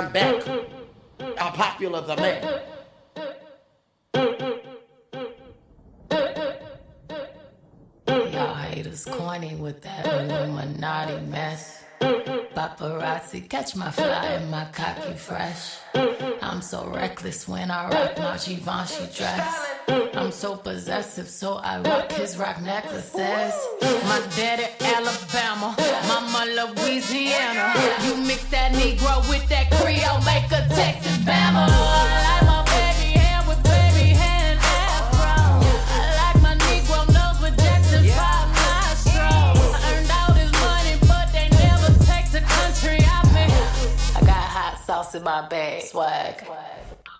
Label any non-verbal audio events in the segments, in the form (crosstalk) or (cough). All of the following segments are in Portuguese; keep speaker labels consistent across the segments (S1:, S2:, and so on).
S1: I'm back. How popular the man?
S2: Y'all haters corny with that Illuminati mess. Paparazzi, catch my fly and my cocky fresh. I'm so reckless when I rock my Givenchy dress. I'm so possessive, so I rock his rock necklaces. My daddy Alabama, mama Louisiana. You mix that Negro with that Creole, make a Texas Bama. I like my baby hair with baby hair and afro. I like my Negro nose with Jackson 5 nostrils. I earned all this money, but they never take the country out me. I got hot sauce in my bag, swag.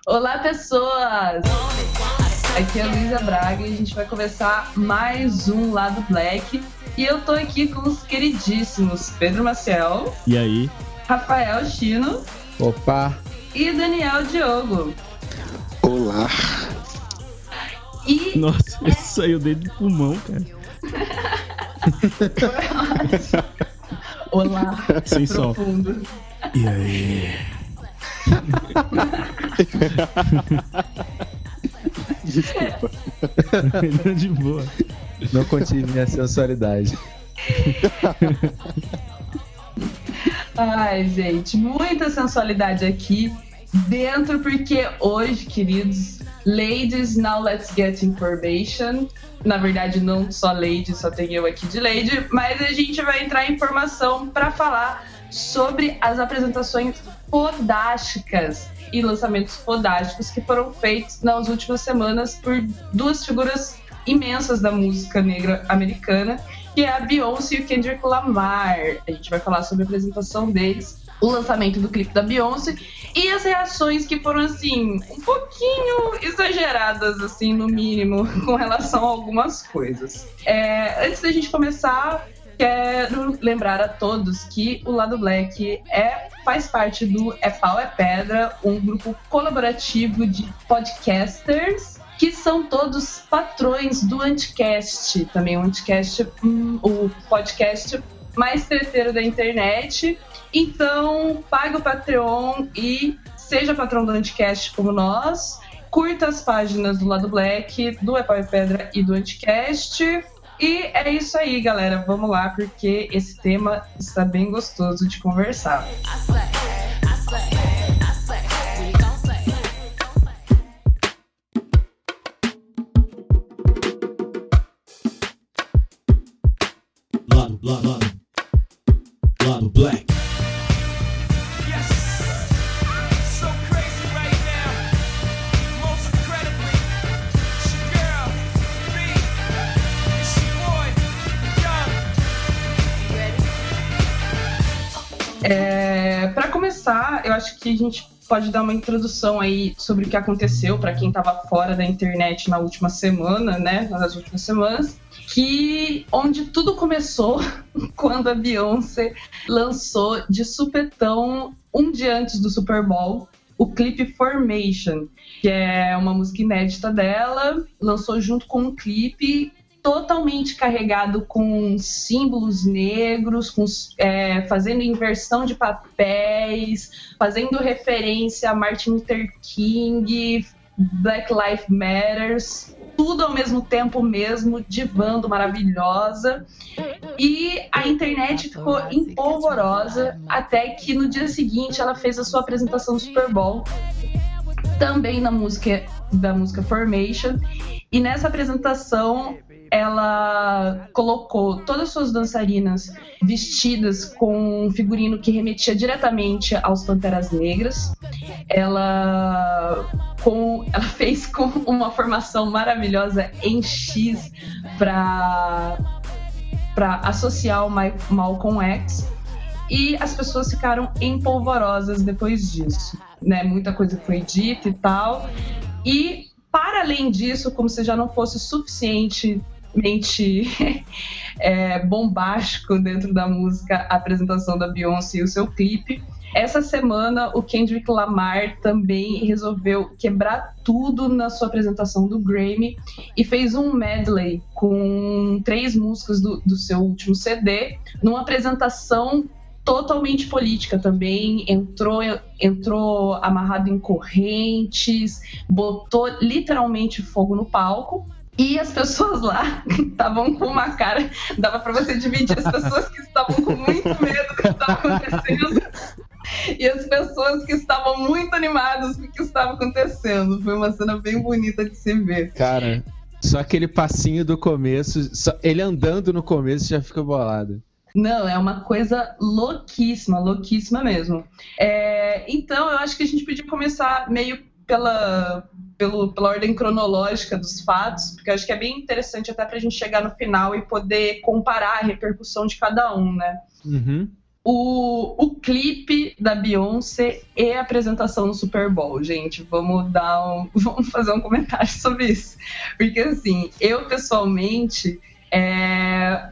S3: Olá, pessoas! Aqui é a Luísa Braga e a gente vai começar mais um Lado Black. E eu tô aqui com os queridíssimos Pedro Maciel,
S4: E aí?
S3: Rafael Chino
S5: Opa!
S3: e Daniel Diogo.
S5: Olá!
S3: E
S4: Nossa, esse saiu dentro do pulmão, cara. (laughs)
S3: olá,
S4: Sem som.
S3: profundo.
S4: E aí? (laughs)
S5: Desculpa,
S4: Não, de boa.
S5: não contive minha sensualidade.
S3: Ai, gente, muita sensualidade aqui dentro, porque hoje, queridos, ladies, now let's get information. Na verdade, não só lady, só tem eu aqui de lady, mas a gente vai entrar em informação para falar sobre as apresentações fodásticas e lançamentos fodásticos que foram feitos nas últimas semanas por duas figuras imensas da música negra americana, que é a Beyoncé e o Kendrick Lamar. A gente vai falar sobre a apresentação deles, o lançamento do clipe da Beyoncé e as reações que foram assim um pouquinho exageradas assim no mínimo (laughs) com relação a algumas coisas. É, antes da gente começar Quero lembrar a todos que o Lado Black é, faz parte do É Pau é Pedra, um grupo colaborativo de podcasters que são todos patrões do Anticast, também o Anticast, hum, o podcast mais treteiro da internet. Então, pague o Patreon e seja patrão do Anticast como nós. Curta as páginas do Lado Black, do É Pau é Pedra e do Anticast. E é isso aí, galera. Vamos lá, porque esse tema está bem gostoso de conversar.
S2: I
S3: que a gente pode dar uma introdução aí sobre o que aconteceu para quem estava fora da internet na última semana, né? Nas últimas semanas. Que onde tudo começou (laughs) quando a Beyoncé lançou de supetão um dia antes do Super Bowl o clipe Formation, que é uma música inédita dela, lançou junto com um clipe totalmente carregado com símbolos negros, com, é, fazendo inversão de papéis, fazendo referência a Martin Luther King, Black Lives Matters, tudo ao mesmo tempo mesmo, divando maravilhosa. E a internet ficou empolvorosa até que no dia seguinte ela fez a sua apresentação do Super Bowl, também na música da música Formation. E nessa apresentação ela colocou todas as suas dançarinas vestidas com um figurino que remetia diretamente aos Panteras Negras. Ela, com, (laughs) ela fez com uma formação maravilhosa em X para associar o Ma- Malcolm X. e as pessoas ficaram empolvorosas depois disso, né? Muita coisa foi dita e tal. E para além disso, como se já não fosse suficientemente (laughs) é, bombástico dentro da música a apresentação da Beyoncé e o seu clipe, essa semana o Kendrick Lamar também resolveu quebrar tudo na sua apresentação do Grammy e fez um medley com três músicas do, do seu último CD, numa apresentação totalmente política também, entrou, entrou amarrado em correntes, botou literalmente fogo no palco. E as pessoas lá (laughs) estavam com uma cara, dava para você dividir as pessoas que estavam com muito medo do que estava acontecendo e as pessoas que estavam muito animadas com o que estava acontecendo. Foi uma cena bem bonita de se ver.
S5: Cara, só aquele passinho do começo, só ele andando no começo já fica bolado.
S3: Não, é uma coisa louquíssima, louquíssima mesmo. É, então, eu acho que a gente podia começar meio pela, pelo, pela ordem cronológica dos fatos, porque eu acho que é bem interessante até para a gente chegar no final e poder comparar a repercussão de cada um, né?
S5: Uhum.
S3: O, o clipe da Beyoncé e a apresentação no Super Bowl, gente. Vamos dar um, (laughs) vamos fazer um comentário sobre isso. Porque assim, eu pessoalmente é,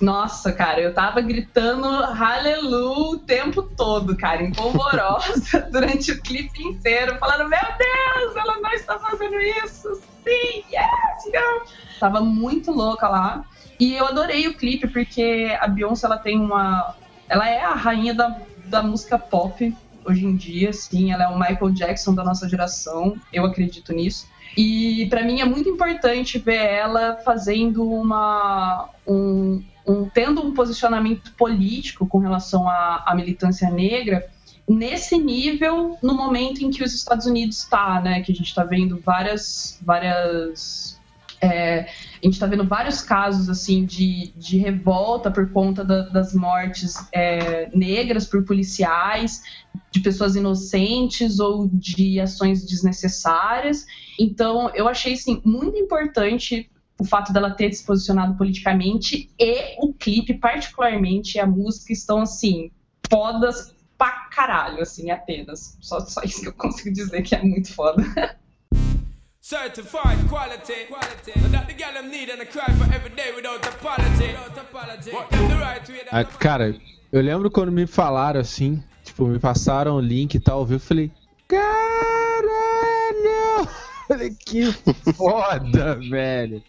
S3: nossa, cara, eu tava gritando aleluia o tempo todo, cara, empolvorosa (laughs) durante o clipe inteiro, falando: Meu Deus, ela não está fazendo isso! Sim, yes, girl! Tava muito louca lá. E eu adorei o clipe porque a Beyoncé ela tem uma. Ela é a rainha da, da música pop hoje em dia, sim. Ela é o Michael Jackson da nossa geração, eu acredito nisso. E para mim é muito importante ver ela fazendo uma. Um, um, tendo um posicionamento político com relação à, à, militância negra nesse nível no momento em que os Estados Unidos está, né? Que a gente está vendo várias, várias é, a gente está vendo vários casos assim de, de revolta por conta da, das mortes é, negras por policiais, de pessoas inocentes ou de ações desnecessárias. Então, eu achei assim, muito importante o fato dela ter se posicionado politicamente e o clipe, particularmente, e a música estão assim, fodas pra caralho, assim, apenas. Só, só isso que eu consigo dizer que é muito foda.
S6: Certified quality, quality. That the girl them need and I cry for every day without apology. Without apology. What them the right way
S5: Ah, cara, eu lembro quando me falaram assim, tipo, me passaram o link e tal, eu falei, caralho! (laughs) Que foda, (laughs) velho.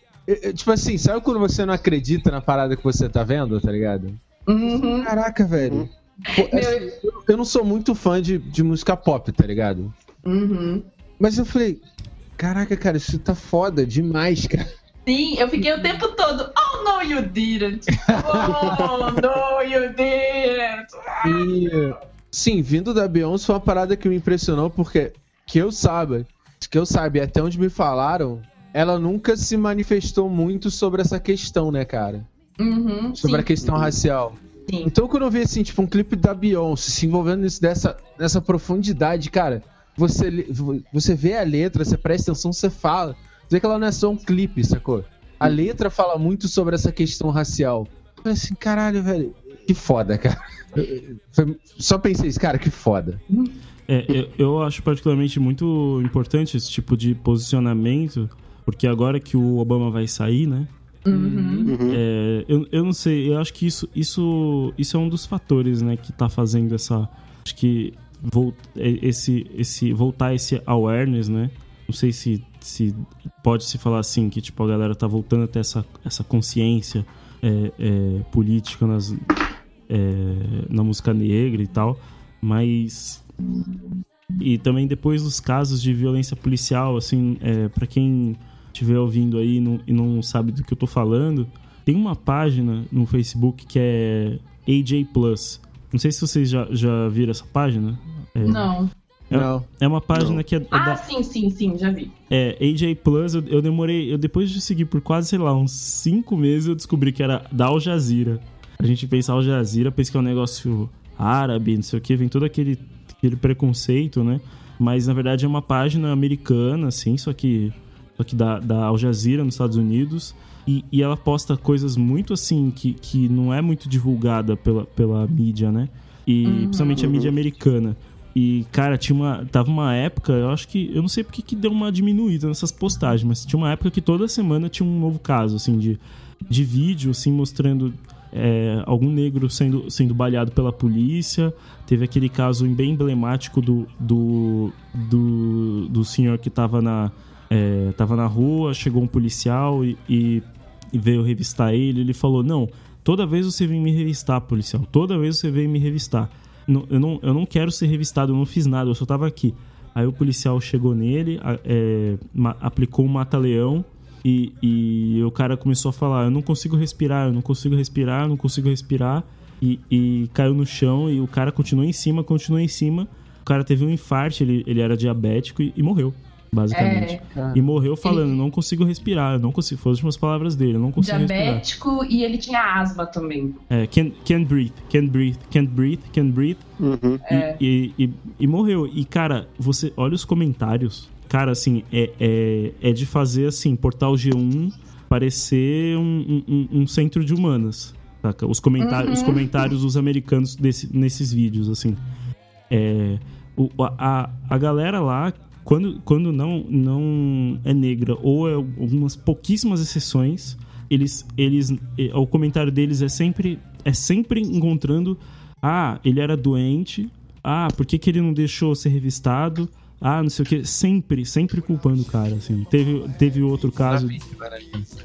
S5: Tipo assim, sabe quando você não acredita na parada que você tá vendo, tá ligado?
S3: Uhum.
S5: Caraca, velho. Pô, assim, eu- não sou muito fã de, de música pop, tá ligado?
S3: Uhum.
S5: Mas eu falei, caraca, cara, isso tá foda demais, cara.
S3: Sim, eu fiquei o tempo todo. Oh, no, you didn't. Oh, no, you didn't.
S5: E, sim, vindo da Beyoncé foi uma parada que me impressionou, porque que eu saiba, que eu saiba, até onde me falaram, ela nunca se manifestou muito sobre essa questão, né, cara?
S3: Uhum,
S5: Sobre
S3: sim,
S5: a questão racial.
S3: sim.
S5: Então, quando eu vi assim, tipo, um clipe da Beyoncé se envolvendo nisso dessa, nessa profundidade, cara, você, você vê a letra, você presta atenção, você fala. Você vê que ela não é só um clipe, sacou? A letra fala muito sobre essa questão racial. Eu falei assim, caralho, velho, que foda, cara. (laughs) Foi- Só pensei isso, cara, que foda.
S4: É, eu, eu acho particularmente muito importante esse tipo de posicionamento, porque agora que o Obama vai sair, né?
S3: Uhum.
S4: É, eu, eu não sei, eu acho que isso, isso, isso é um dos fatores, né, que tá fazendo essa. Acho que é, esse, esse, voltar esse awareness, né? Não sei se, se pode se falar assim, que tipo, a galera tá voltando a ter essa, essa consciência é, é, política nas, é, na música negra e tal, mas. E também depois dos casos de violência policial, assim, é, para quem estiver ouvindo aí e não, e não sabe do que eu tô falando, tem uma página no Facebook que é AJ Plus. Não sei se vocês já, já viram essa página. É,
S3: Não.
S4: É,
S5: Não.
S4: é uma página que é, é
S3: Ah,
S4: da,
S3: sim, sim, sim, já vi.
S4: é, AJ Plus, eu, eu demorei. Eu, depois de seguir por quase, sei lá, uns 5 meses, eu descobri que era da Al Jazeera. A gente pensa Al Jazeera, pensa que é um negócio árabe, não sei o que, vem todo aquele, aquele preconceito, né? Mas na verdade é uma página americana, assim, só que, que da, da Al Jazeera nos Estados Unidos. E, e ela posta coisas muito assim que, que não é muito divulgada pela, pela mídia, né? E principalmente a mídia americana. E, cara, tinha uma. Tava uma época, eu acho que. Eu não sei porque que deu uma diminuída nessas postagens, mas tinha uma época que toda semana tinha um novo caso, assim, de, de vídeo, assim, mostrando é, algum negro sendo, sendo baleado pela polícia. Teve aquele caso bem emblemático do, do, do, do senhor que tava na, é, tava na rua, chegou um policial e, e, e veio revistar ele. Ele falou: Não, toda vez você vem me revistar, policial, toda vez você vem me revistar. Não, eu, não, eu não quero ser revistado, eu não fiz nada, eu só tava aqui. Aí o policial chegou nele, é, aplicou um mata-leão e, e o cara começou a falar: Eu não consigo respirar, eu não consigo respirar, eu não consigo respirar. E, e caiu no chão e o cara continuou em cima, continuou em cima. O cara teve um infarto, ele, ele era diabético e, e morreu, basicamente.
S3: É.
S4: E morreu falando: Não consigo respirar, eu não consigo. Foram as últimas palavras dele, eu não consigo respirar.
S3: Diabético e ele tinha asma também.
S4: É, can't, can't breathe, can't breathe, can't breathe, can't breathe.
S5: Uhum.
S3: É.
S4: E, e, e, e morreu. E, cara, você olha os comentários. Cara, assim, é, é, é de fazer, assim, Portal G1 parecer um, um- um centro de humanas. Saca? Os, comentários, os comentários dos americanos desse- nesses vídeos, assim. É, o- a, a galera lá, quando, quando não, não é negra, ou é algumas pouquíssimas exceções, eles, eles, o comentário deles é sempre, é sempre encontrando: ah, ele era doente, ah, por que, que ele não deixou ser revistado? Ah, não sei o que, sempre, sempre culpando o cara, assim. Teve, teve outro caso.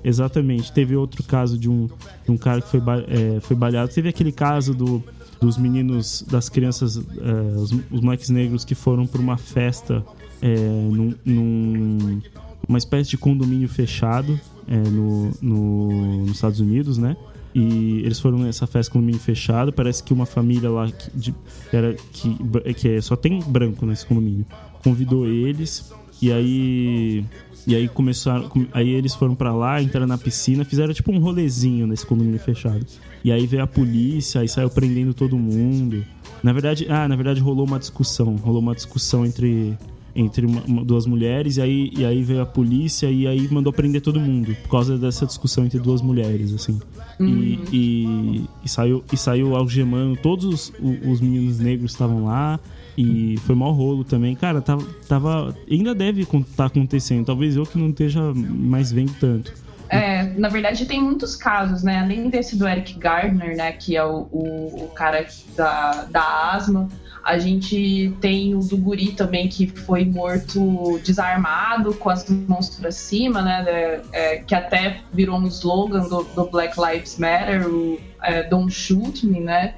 S4: Exatamente. Teve outro caso de um, de um cara que foi, é, foi baleado. Teve aquele caso do, dos meninos, das crianças, é, os, os moleques negros que foram para uma festa é, num, num- uma espécie de condomínio fechado é, no, no- nos Estados Unidos, né? E eles foram nessa festa condomínio fechado. Parece que uma família lá que, de- era, que, que é, só tem branco nesse condomínio convidou eles. E aí e aí começaram, com- aí eles foram pra lá, entraram na piscina, fizeram tipo um rolezinho nesse condomínio fechado. E aí veio a polícia, aí saiu prendendo todo mundo. Na verdade, ah, na verdade rolou uma discussão, rolou uma discussão entre entre uma- uma- duas mulheres e aí, e aí veio a polícia e aí mandou prender todo mundo por causa dessa discussão entre duas mulheres assim e, e, e saiu e saiu algemando todos os, os meninos negros estavam lá e foi mau rolo também cara tava, tava ainda deve estar acontecendo talvez eu que não esteja mais vendo tanto
S3: É, na verdade tem muitos casos, né? Além desse do Eric Gardner, né? Que é o, o, o cara da, da asma. A gente tem o do guri também, que foi morto desarmado, com as mãos pra cima, né? é, é, que até virou um slogan do, do Black Lives Matter, o é, Don't Shoot Me, né?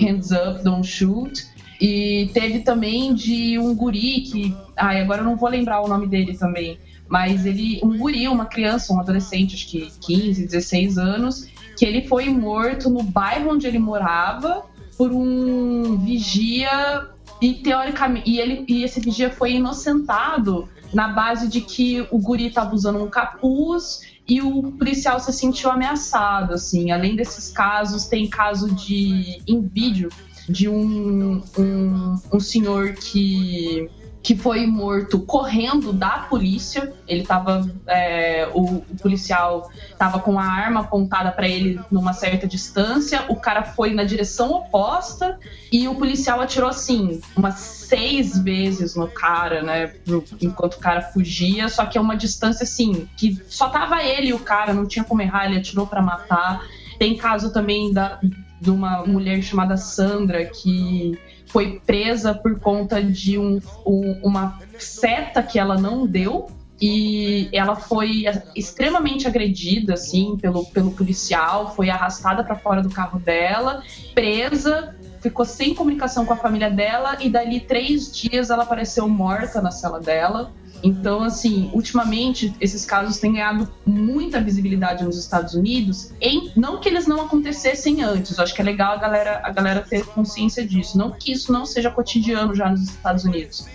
S3: Hands up, don't shoot. E teve também de um guri que. Ai, agora eu não vou lembrar o nome dele também. Mas ele. Um guri, uma criança, um adolescente, acho que 15, 16 anos, que ele foi morto no bairro onde ele morava por um vigia. E teoricamente. E, ele, e esse vigia foi inocentado na base de que o guri estava usando um capuz e o policial se sentiu ameaçado, assim. Além desses casos, tem caso de em vídeo de um, um, um senhor que que foi morto correndo da polícia. Ele tava. é, o, o policial tava com a arma apontada para ele numa certa distância. O cara foi na direção oposta e o policial atirou assim, umas seis vezes no cara, né? Enquanto o cara fugia. Só que é uma distância assim, que só tava ele e o cara, não tinha como errar, ele atirou para matar. Tem caso também da, de uma mulher chamada Sandra que foi presa por conta de um, um- uma seta que ela não deu e ela foi extremamente agredida assim pelo, pelo policial, foi arrastada para fora do carro dela, presa, ficou sem comunicação com a família dela e dali três dias ela apareceu morta na cela dela. Então, assim, ultimamente esses casos têm ganhado muita visibilidade nos Estados Unidos, em, não que eles não acontecessem antes, acho que é legal a galera, a galera ter consciência disso, não que isso não seja cotidiano já nos Estados Unidos.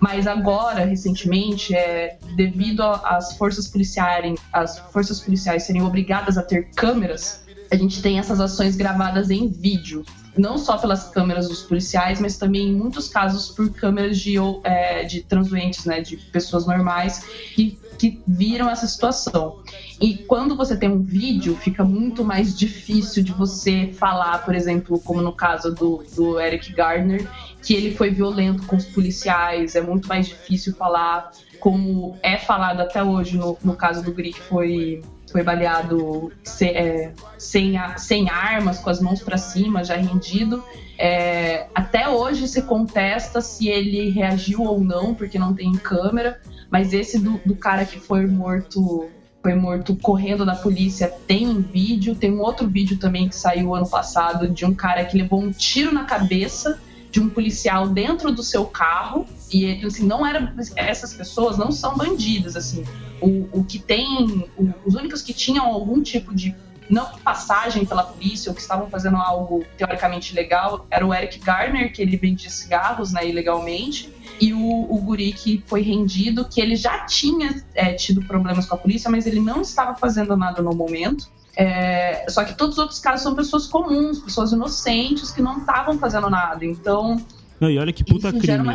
S3: Mas agora, recentemente, é, devido às forças policiais, as forças policiais serem obrigadas a ter câmeras a gente tem essas ações gravadas em vídeo. Não só pelas câmeras dos policiais, mas também em muitos casos por câmeras de, é, de transuentes, né? De pessoas normais que, que viram essa situação. E quando você tem um vídeo, fica muito mais difícil de você falar, por exemplo, como no caso do, do Eric Gardner, que ele foi violento com os policiais, é muito mais difícil falar como é falado até hoje no, no caso do Gri, que foi, foi baleado sem, é, sem, a, sem armas, com as mãos para cima, já rendido. É, até hoje se contesta se ele reagiu ou não, porque não tem câmera, mas esse do, do cara que foi morto foi morto correndo da polícia tem vídeo, tem um outro vídeo também que saiu ano passado de um cara que levou um tiro na cabeça de um policial dentro do seu carro e assim não era essas pessoas não são bandidas assim o, o que tem o, os únicos que tinham algum tipo de não passagem pela polícia ou que estavam fazendo algo teoricamente legal era o Eric Garner que ele vendia cigarros né ilegalmente e o, o guri que foi rendido que ele já tinha é, tido problemas com a polícia mas ele não estava fazendo nada no momento é, só que todos os outros casos são pessoas comuns, pessoas inocentes que não estavam fazendo nada. Então.
S4: Não, e olha que puta crime.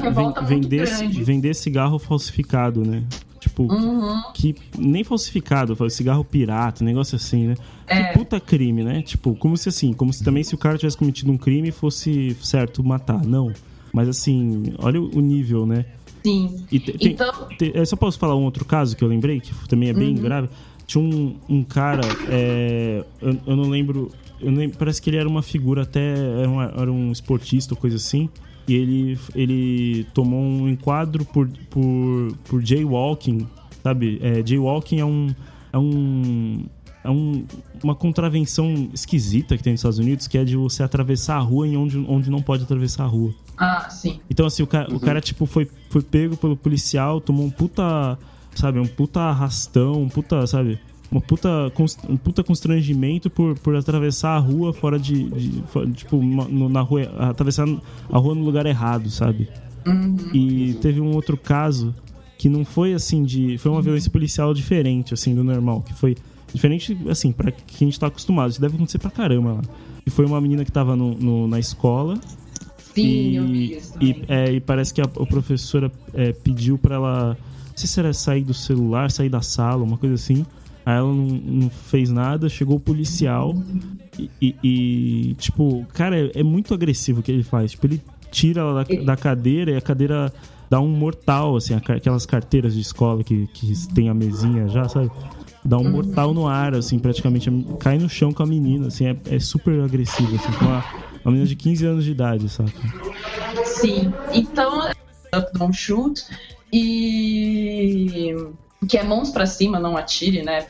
S4: Vender, vender cigarro falsificado, né? Tipo, uhum. que nem falsificado, cigarro pirata, negócio assim, né? É. Que puta crime, né? Tipo, como se assim, como se também se o cara tivesse cometido um crime fosse certo matar. Não. Mas assim, olha o nível, né?
S3: Sim.
S4: E tem, então... tem, eu só posso falar um outro caso que eu lembrei, que também é bem uhum. grave. Tinha um, um cara, é, eu, eu, não lembro, eu não lembro, parece que ele era uma figura até, era, uma, era um esportista ou coisa assim. E ele, ele tomou um enquadro por, por, por jaywalking, sabe? É, jaywalking é um, é um é um, uma contravenção esquisita que tem nos Estados Unidos, que é de você atravessar a rua em onde, onde não pode atravessar a rua.
S3: Ah, sim.
S4: Então, assim, o cara, uhum. o cara tipo, foi, foi pego pelo policial, tomou um puta sabe? Um puta arrastão, um puta, sabe? Uma puta, um puta constrangimento por, por atravessar a rua fora de. de tipo, no, na rua. Atravessar a rua no lugar errado, sabe?
S3: Uhum.
S4: E teve um outro caso que não foi assim de. Foi uma violência policial diferente, assim, do normal. Que foi. Diferente, assim, para quem a gente tá acostumado. Isso deve acontecer pra caramba lá. E foi uma menina que tava no, no na escola.
S3: Sim, e,
S4: e, é, e parece que a, a professora é, pediu para ela não sei se era sair do celular, sair da sala, uma coisa assim. Aí ela não, não fez nada, chegou o policial e, e, e tipo, cara, é, é, muito agressivo o que ele faz. Tipo, ele tira ela da, da cadeira e a cadeira dá um mortal, assim, aquelas carteiras de escola que, que tem a mesinha já, sabe? Dá um mortal no ar, assim, praticamente. Cai no chão com a menina, assim, é, é super agressivo, assim, com uma, uma menina de 15 anos de idade, sabe?
S3: Sim, então, Up Don't Shoot e que é mãos para cima, não atire, né?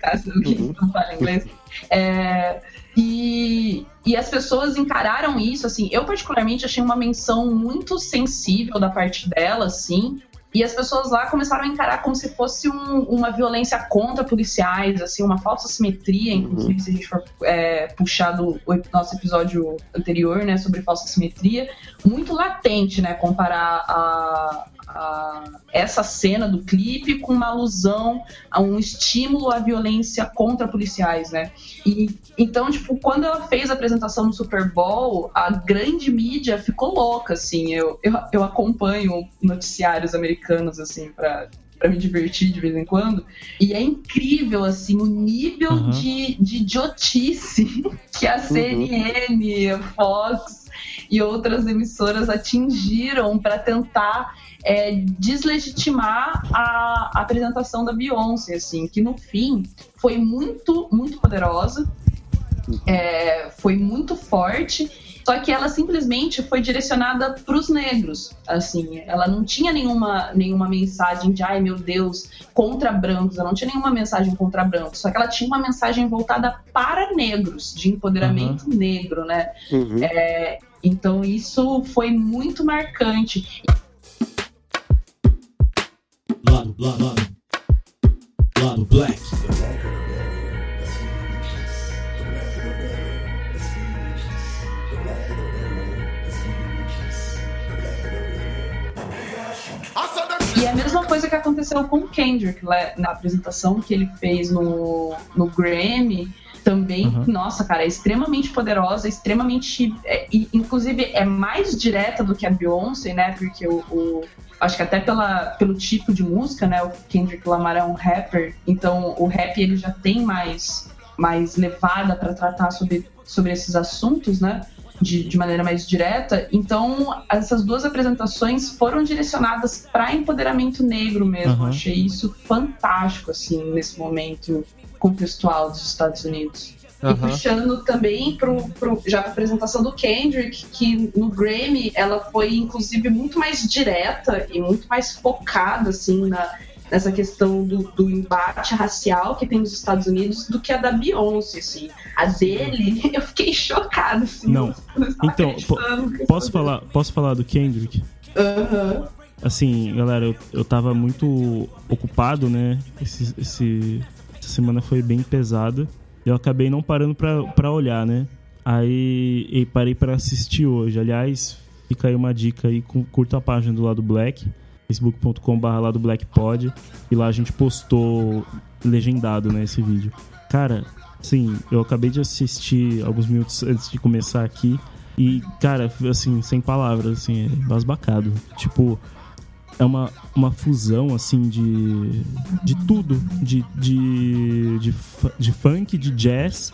S3: Caso alguém uhum. (laughs) não fale inglês. É, e, e as pessoas encararam isso, assim, eu particularmente achei uma menção muito sensível da parte dela, assim, e as pessoas lá começaram a encarar como se fosse um, uma violência contra policiais, assim, uma falsa simetria, inclusive uhum. se a gente for é, puxar do nosso episódio anterior, né, sobre falsa simetria, muito latente, né, comparar a, a, essa cena do clipe com uma alusão a um estímulo à violência contra policiais, né? E então, tipo, quando ela fez a apresentação no Super Bowl, a grande mídia ficou louca, assim. Eu, eu, eu acompanho noticiários americanos, assim, para para me divertir de vez em quando. E é incrível, assim, o nível uhum. de, de idiotice (laughs) que a CNN, uhum. Fox e outras emissoras atingiram para tentar é, deslegitimar a, a apresentação da Beyoncé, assim, que no fim foi muito, muito poderosa, é, foi muito forte, só que ela simplesmente foi direcionada para os negros, assim, ela não tinha nenhuma, nenhuma mensagem de ai meu Deus, contra brancos, ela não tinha nenhuma mensagem contra brancos, só que ela tinha uma mensagem voltada para negros, de empoderamento uhum. negro, né? Uhum. É, então isso foi muito marcante.
S7: Lado, lado black.
S3: E é a mesma coisa que aconteceu com o Kendrick na apresentação que ele fez no, no Grammy também,
S4: Uhum.
S3: nossa, cara, é extremamente poderosa, extremamente. é, e, inclusive, é mais direta do que a Beyoncé, né? Porque o. o- acho que até pela, pelo tipo de música, né? O Kendrick Lamar é um rapper, então o rap ele já tem mais, mais levada para tratar sobre, sobre esses assuntos, né? De, de maneira mais direta. Então, essas duas apresentações foram direcionadas para empoderamento negro mesmo.
S4: Aham.
S3: Achei isso fantástico, assim, nesse momento contextual dos Estados Unidos. E
S5: Aham.
S3: puxando também pro, pro, já a apresentação do Kendrick, que no Grammy ela foi inclusive muito mais direta e muito mais focada assim na, nessa questão do, do embate racial que tem nos Estados Unidos do que a da Beyoncé, assim. A dele, (laughs) eu fiquei chocada, assim.
S4: Não. Então, po- Posso falar, posso falar do Kendrick?
S3: Aham.
S4: Assim, galera, eu, eu tava muito ocupado, né? Esse, esse- essa semana foi bem pesada. Eu acabei não parando pra, pra olhar, né? Aí e parei pra assistir hoje. Aliás, fica aí uma dica aí, cu- curta a página do lado Black, facebook.com.br lado Black Pod. E lá a gente postou legendado, né, esse vídeo. Cara, sim, eu acabei de assistir alguns minutos antes de começar aqui. E, cara, assim, sem palavras, assim, é embasbacado. Tipo, é uma, uma fusão, assim, de, de tudo. De, de, de, de funk, de jazz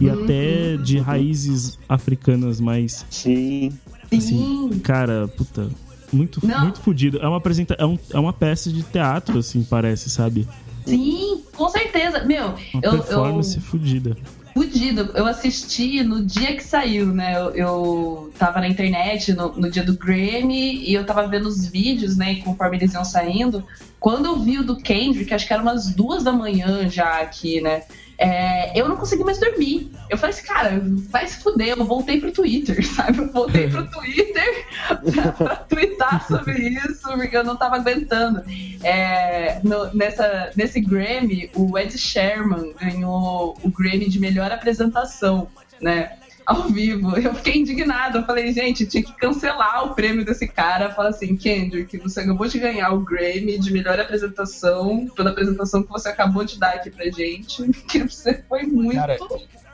S4: e até de raízes africanas mais,
S8: Sim.
S4: assim,
S3: Sim.
S4: cara, puta, muito,
S3: Não.
S4: muito fodido. É uma, apresenta é, um, é uma peça de teatro, assim, parece, sabe?
S3: Sim, com certeza. Meu,
S4: Uma
S3: eu, eu,
S4: performance fodida.
S3: Fudido. Eu assisti no dia que saiu, né? Eu, eu tava na internet no, no dia do Grammy e eu tava vendo os vídeos, né? Conforme eles iam saindo. Quando eu vi o do Kendrick, acho que era umas duas da manhã já aqui, né? É, eu não consegui mais dormir. Eu falei assim, cara, vai se fuder. Eu voltei pro Twitter, (laughs) sabe? Eu voltei pro Twitter pra, pra twittar sobre isso, porque eu não tava aguentando. É, no- nessa, nesse Grammy, o Ed Sherman ganhou o Grammy de melhor apresentação, né? Ao vivo. Eu fiquei indignada. Eu falei, gente, tinha que cancelar o prêmio desse cara. Falar assim, Kendrick, você acabou de ganhar o Grammy de melhor apresentação, pela apresentação que você acabou de dar aqui pra gente. (laughs) Que você foi muito
S5: Cara,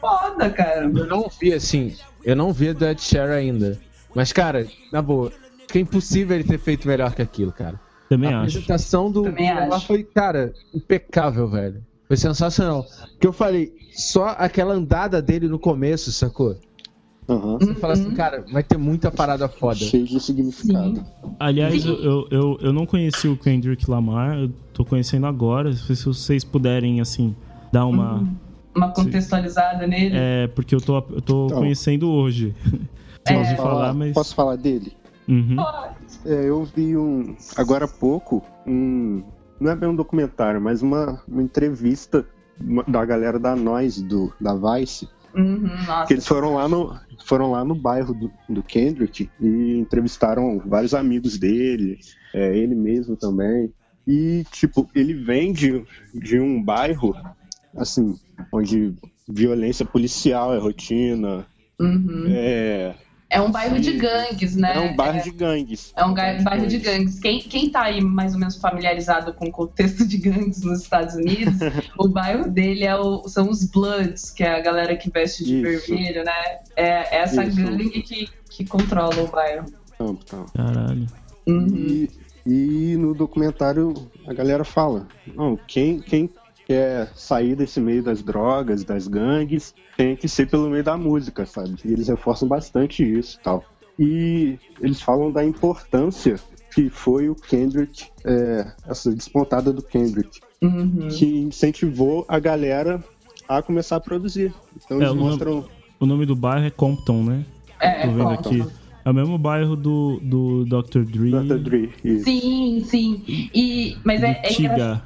S3: foda, cara.
S5: Eu não vi, assim, eu não vi Ed Sheeran ainda. Mas, cara, na boa, que é impossível ele ter feito melhor que aquilo, cara.
S4: Também
S5: a
S4: acho.
S5: apresentação do
S3: Também acho.
S5: foi, cara, impecável, velho. Foi sensacional. Que eu falei, só aquela andada dele no começo, sacou?
S8: Aham.
S5: Você fala assim, cara, vai ter muita parada foda.
S8: Cheio de significado.
S4: Aliás, eu, eu, eu, eu não conheci o Kendrick Lamar, eu tô conhecendo agora. Se vocês puderem, assim, dar uma.
S3: Uma contextualizada nele.
S4: É, porque eu tô, eu tô
S8: Então.
S4: conhecendo hoje. (laughs) Não ouvi falar, mas.
S8: Posso falar dele?
S4: Uhum.
S8: É, eu vi um. Agora há pouco, um. Não é bem um documentário, mas uma, uma entrevista da galera da Noise, do, da Vice.
S3: Uhum.
S8: Que eles foram lá no, foram lá no bairro do, do Kendrick e entrevistaram vários amigos dele, é, ele mesmo também. E, tipo, ele vem de, de um bairro, assim, onde violência policial é rotina.
S3: Uhum.
S8: É,
S3: É um bairro de gangues, né?
S8: é um bairro de gangues.
S3: É um ga- bairro de gangues. Quem, quem tá aí mais ou menos familiarizado com o contexto de gangues nos Estados Unidos, (laughs) o bairro dele é o- são os Bloods, que é a galera que veste de
S8: Isso.
S3: vermelho, né? É essa
S8: Isso.
S3: gangue que, que controla o bairro.
S8: Então, então.
S4: Caralho.
S3: Uhum.
S8: E, e no documentário a galera fala: não, quem, quem quer sair desse meio das drogas, das gangues, tem que ser pelo meio da música, sabe? E eles reforçam bastante isso e tal. E eles falam da importância que foi o Kendrick, é, essa despontada do Kendrick,
S3: Uhum.
S8: que incentivou a galera a começar a produzir. Então
S4: É,
S8: eles
S4: o nome-
S8: mostram.
S4: O nome do bairro é Compton, né?
S3: É,
S4: Tô vendo
S3: Compton.
S4: aqui. É o mesmo bairro do, do Dr. Dre.
S8: Dr. Dre. isso.
S3: Sim, sim. E, mas
S4: do
S3: é, é engra-
S4: Tiga.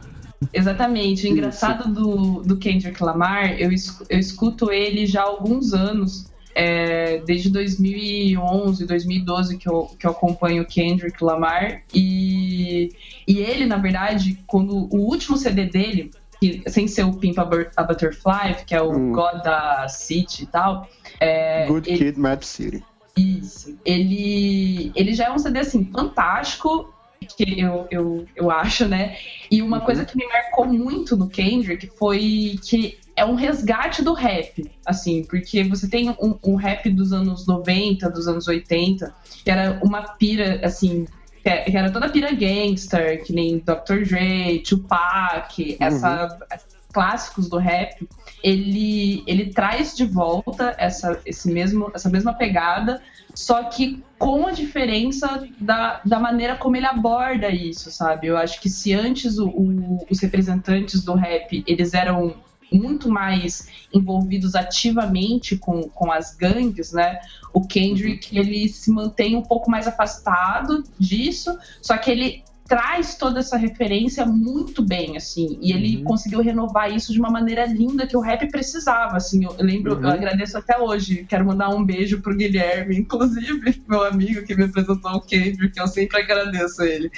S3: Exatamente. O engraçado do, do Kendrick Lamar, eu, eu escuto ele já há alguns anos. é, desde 2011, 2012 que eu, que eu acompanho o Kendrick Lamar. E, e ele, na verdade, quando o último CD dele, que, sem ser o Pimp a, Butterfly, que é o
S8: Hum.
S3: God da City e tal. é,
S8: Good
S3: ele-
S8: Kid, Mad City.
S3: isso. Ele, ele já é um CD assim fantástico. Que eu, eu, eu acho, né? E uma coisa que me marcou muito no Kendrick foi que é um resgate do rap, assim, porque você tem um, um rap dos anos 90, dos anos 80, que era uma pira, assim, que é, era toda pira gangster, que nem Dr. Dre, Tupac, essa, esses clássicos do rap, ele, ele traz de volta essa, esse mesmo, essa mesma pegada, só que com a diferença da, da maneira como ele aborda isso, sabe? Eu acho que se antes o, o, os representantes do rap, eles eram muito mais envolvidos ativamente com, com as gangues, né? O Kendrick, ele se mantém um pouco mais afastado disso, só que ele traz toda essa referência muito bem, assim, e ele uhum. conseguiu renovar isso de uma maneira linda que o rap precisava, assim, eu lembro, uhum. eu agradeço até hoje, quero mandar um beijo pro Guilherme, inclusive, (laughs) meu amigo que me apresentou o Kendrick, que eu sempre agradeço ele,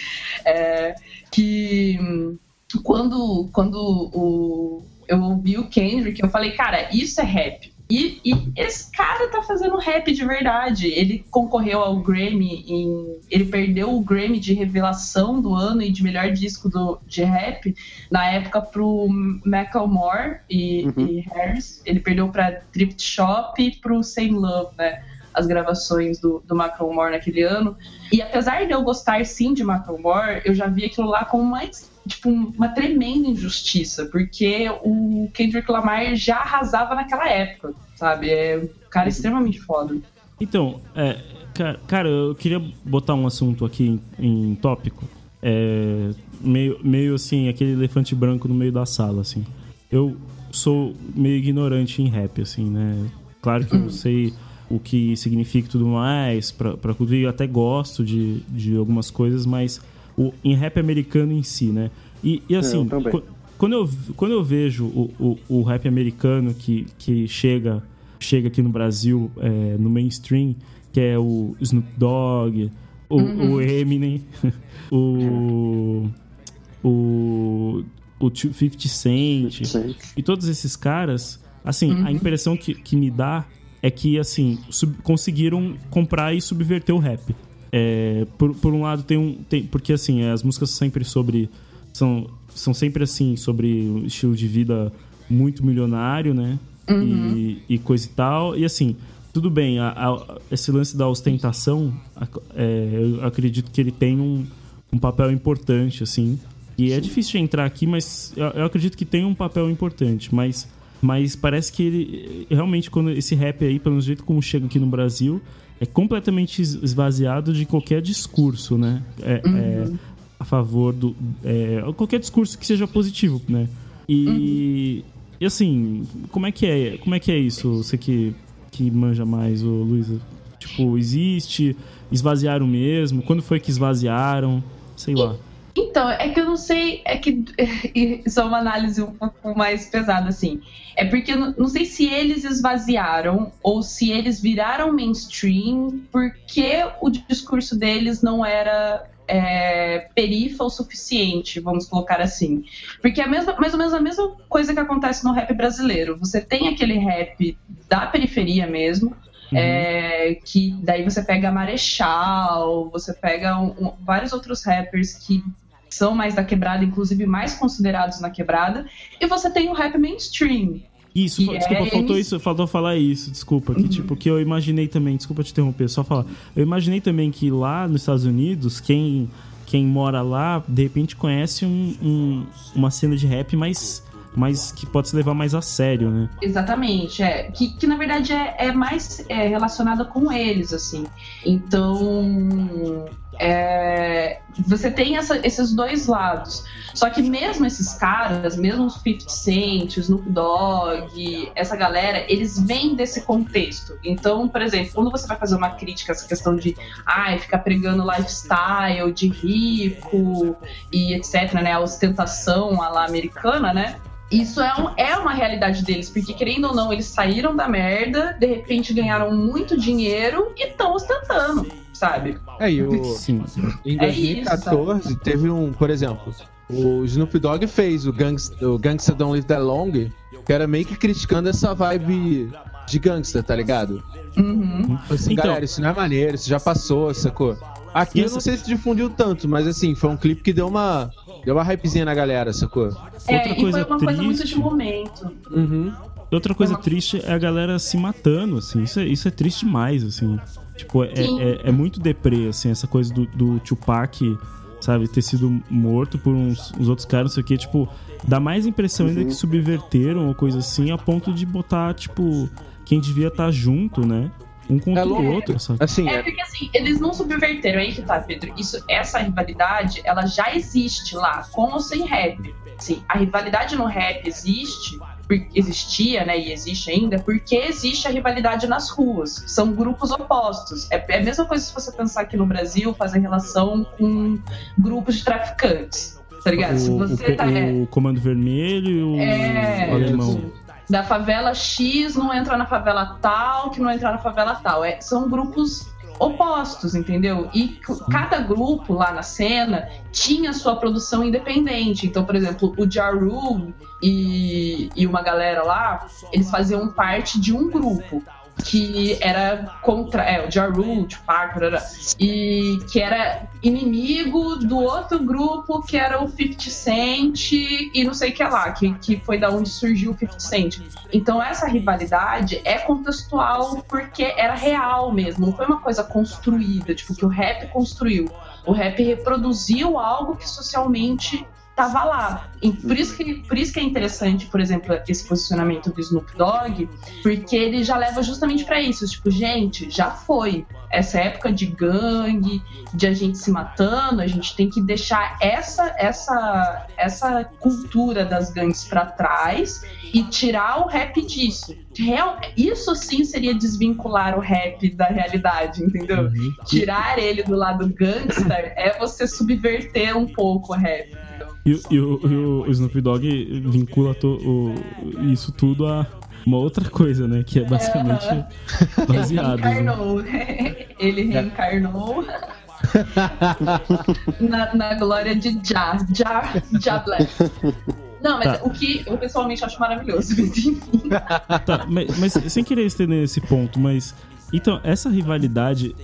S3: é, que quando, quando o, eu ouvi o Kendrick, eu falei, cara, isso é rap, e, e, esse cara tá fazendo rap de verdade. Ele concorreu ao Grammy em. Ele perdeu o Grammy de revelação do ano e de melhor disco do, de rap na época pro Macklemore e, uhum. e Harris. Ele perdeu pra Thrift Shop e pro Same Love, né? As gravações do, do Macklemore naquele ano. E apesar de eu gostar sim de Macklemore, eu já vi aquilo lá como mais tipo, uma tremenda injustiça, porque o Kendrick Lamar já arrasava naquela época, sabe? É um cara extremamente foda.
S4: Então, é, cara, eu queria botar um assunto aqui em, em tópico. É, meio, meio assim, aquele elefante branco no meio da sala, assim. Eu sou meio ignorante em rap, assim, né? Claro que eu hum. sei o que significa e tudo mais, pra, pra cultura, eu até gosto de, de algumas coisas, mas o, em rap americano em si, né? E, e assim, eu quando, eu, quando eu vejo o, o, o, rap americano que, que chega, chega aqui no Brasil, é, no mainstream, que é o Snoop Dogg, o, uhum. o Eminem, (laughs) o, o, o 50 Cent, e todos esses caras, assim, uhum. a impressão que, que me dá é que, assim, sub, conseguiram comprar e subverter o rap. É, por, por um lado, tem um. Tem, porque assim, as músicas sempre sobre. São, são sempre assim, sobre um estilo de vida muito milionário, né? Uhum. E, e, coisa e tal. E assim, tudo bem, a, a, esse lance da ostentação, é, eu acredito que ele tem um, um papel importante, assim. E é difícil de entrar aqui, mas eu, eu acredito que tem um papel importante. Mas, mas parece que ele. Realmente, quando esse rap aí, pelo jeito como chega aqui no Brasil, é completamente esvaziado de qualquer discurso, né? É, uhum. é a favor do. É, qualquer discurso que seja positivo, né? E, uhum. e assim, como é que é? Como é que é isso? Você que, que manja mais, o Luísa? Tipo, existe? Esvaziaram mesmo? Quando foi que esvaziaram? Sei lá.
S3: Então, é que eu não sei, é que (laughs) isso é uma análise um pouco mais pesada, assim. É porque eu não sei se eles esvaziaram ou se eles viraram mainstream porque o discurso deles não era é, perifa o suficiente, vamos colocar assim. Porque é a mesma, mais ou menos a mesma coisa que acontece no rap brasileiro. Você tem aquele rap da periferia mesmo, Uhum. É, que daí você pega Marechal, você pega um, um, vários outros rappers que são mais da quebrada, inclusive mais considerados na quebrada, e você tem o rap mainstream.
S4: Isso, desculpa, é faltou isso, faltou falar isso, desculpa, que uhum. tipo, que eu imaginei também, desculpa te interromper, só falar. Eu imaginei também que lá nos Estados Unidos, quem quem mora lá, de repente conhece um, um, uma cena de rap mais mas que pode se levar mais a sério, né?
S3: Exatamente, é. Que, que na verdade é, é mais é, relacionada com eles, assim. Então. É, você tem essa, esses dois lados. Só que mesmo esses caras, mesmo os 50 Cent, o Snoop Dogg, essa galera, eles vêm desse contexto. Então, por exemplo, quando você vai fazer uma crítica a essa questão de ai, ficar pregando lifestyle de rico e etc, né, a ostentação à la americana, né? isso é, um, é uma realidade deles, porque querendo ou não, eles saíram da merda, de repente ganharam muito dinheiro e estão ostentando, sabe?
S5: É, e o, Sim. em 2014 é isso, teve um, por exemplo, o Snoop Dogg fez o, Gangs, o Gangsta Don't Live That Long, que era meio que criticando essa vibe de gangsta, tá ligado? Uhum. Assim, então... galera, isso não é maneiro, isso já passou, sacou? Aqui eu não sei se difundiu tanto, mas assim, foi um clipe que deu uma. Deu uma hypezinha na galera, sacou?
S3: É,
S4: Outra
S3: e
S4: coisa
S3: foi uma coisa muito
S4: triste-
S3: de momento.
S5: Uhum.
S4: Outra coisa
S3: Uma-
S4: triste é a galera se matando, assim. Isso é, isso é triste demais, assim. Tipo, é, é, é muito deprê, assim, essa coisa do, do Tupac, sabe, ter sido morto por uns, uns outros caras, não sei o quê. Tipo, dá mais impressão ainda que subverteram ou coisa assim, a ponto de botar, tipo, quem devia estar junto, né? Um contra
S5: É
S4: o outro, sabe?
S5: Assim,
S3: É
S5: é,
S3: porque assim, eles não subverteram, é aí que tá, Pedro. Isso, essa rivalidade, ela já existe lá, com ou sem rap. Sim, a rivalidade no rap existe, existia, né, e existe ainda, porque existe a rivalidade nas ruas. São grupos opostos. É, é a mesma coisa se você pensar aqui no Brasil, fazer relação com grupos de traficantes. Tá ligado? se
S4: O,
S3: você
S4: o,
S3: tá. é,
S4: o Comando Vermelho e o,
S3: É,
S4: o Alemão.
S3: da favela X não entra na favela tal, que não entra na favela tal. É, são grupos opostos, entendeu? E cada grupo lá na cena tinha sua produção independente. Então, por exemplo, o Ja Rule e, e uma galera lá, eles faziam parte de um grupo que era contra, é, o Ja Rule, Tupac, e que era inimigo do outro grupo que era o 50 Cent e não sei o que lá, que, que foi da onde surgiu o 50 Cent. Então essa rivalidade é contextual porque era real mesmo, não foi uma coisa construída, tipo, que o rap construiu. O rap reproduziu algo que socialmente tava lá. E por isso que por isso que é interessante, por exemplo, esse posicionamento do Snoop Dogg, porque ele já leva justamente pra isso, tipo, gente, já foi essa época de gangue, de a gente se matando, a gente tem que deixar essa essa essa cultura das gangues pra trás e tirar o rap disso. Real, isso sim seria desvincular o rap da realidade, entendeu?
S4: Uhum.
S3: Tirar ele do lado gangster é você subverter um pouco o rap.
S4: E, o- e o, e o Snoop Dogg vincula to- o- isso tudo a uma outra coisa, né? Que é basicamente (laughs) baseado. né?
S3: Reencarnou. Ele reencarnou (laughs) na, na glória de Já. Já, Já Black. Não, mas
S4: Tá.
S3: o que eu pessoalmente acho maravilhoso. (laughs)
S4: Tá, mas, mas sem querer estender esse ponto, mas. Então, essa rivalidade.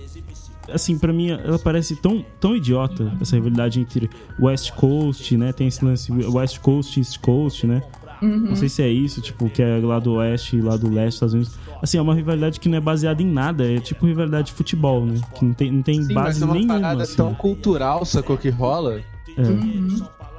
S4: Assim, pra mim, ela parece tão, tão idiota, essa rivalidade entre West Coast, né? Tem esse lance West Coast e East Coast, né? Não sei se é isso, tipo, que é lá do oeste e lá do leste dos Estados Unidos. Assim, é uma rivalidade que não é baseada em nada, é tipo rivalidade de futebol, né? Que não tem, não tem
S5: sim, mas
S4: base
S5: é uma
S4: nenhuma,
S5: parada
S4: assim.
S5: tão cultural, sacou, que rola.
S4: É.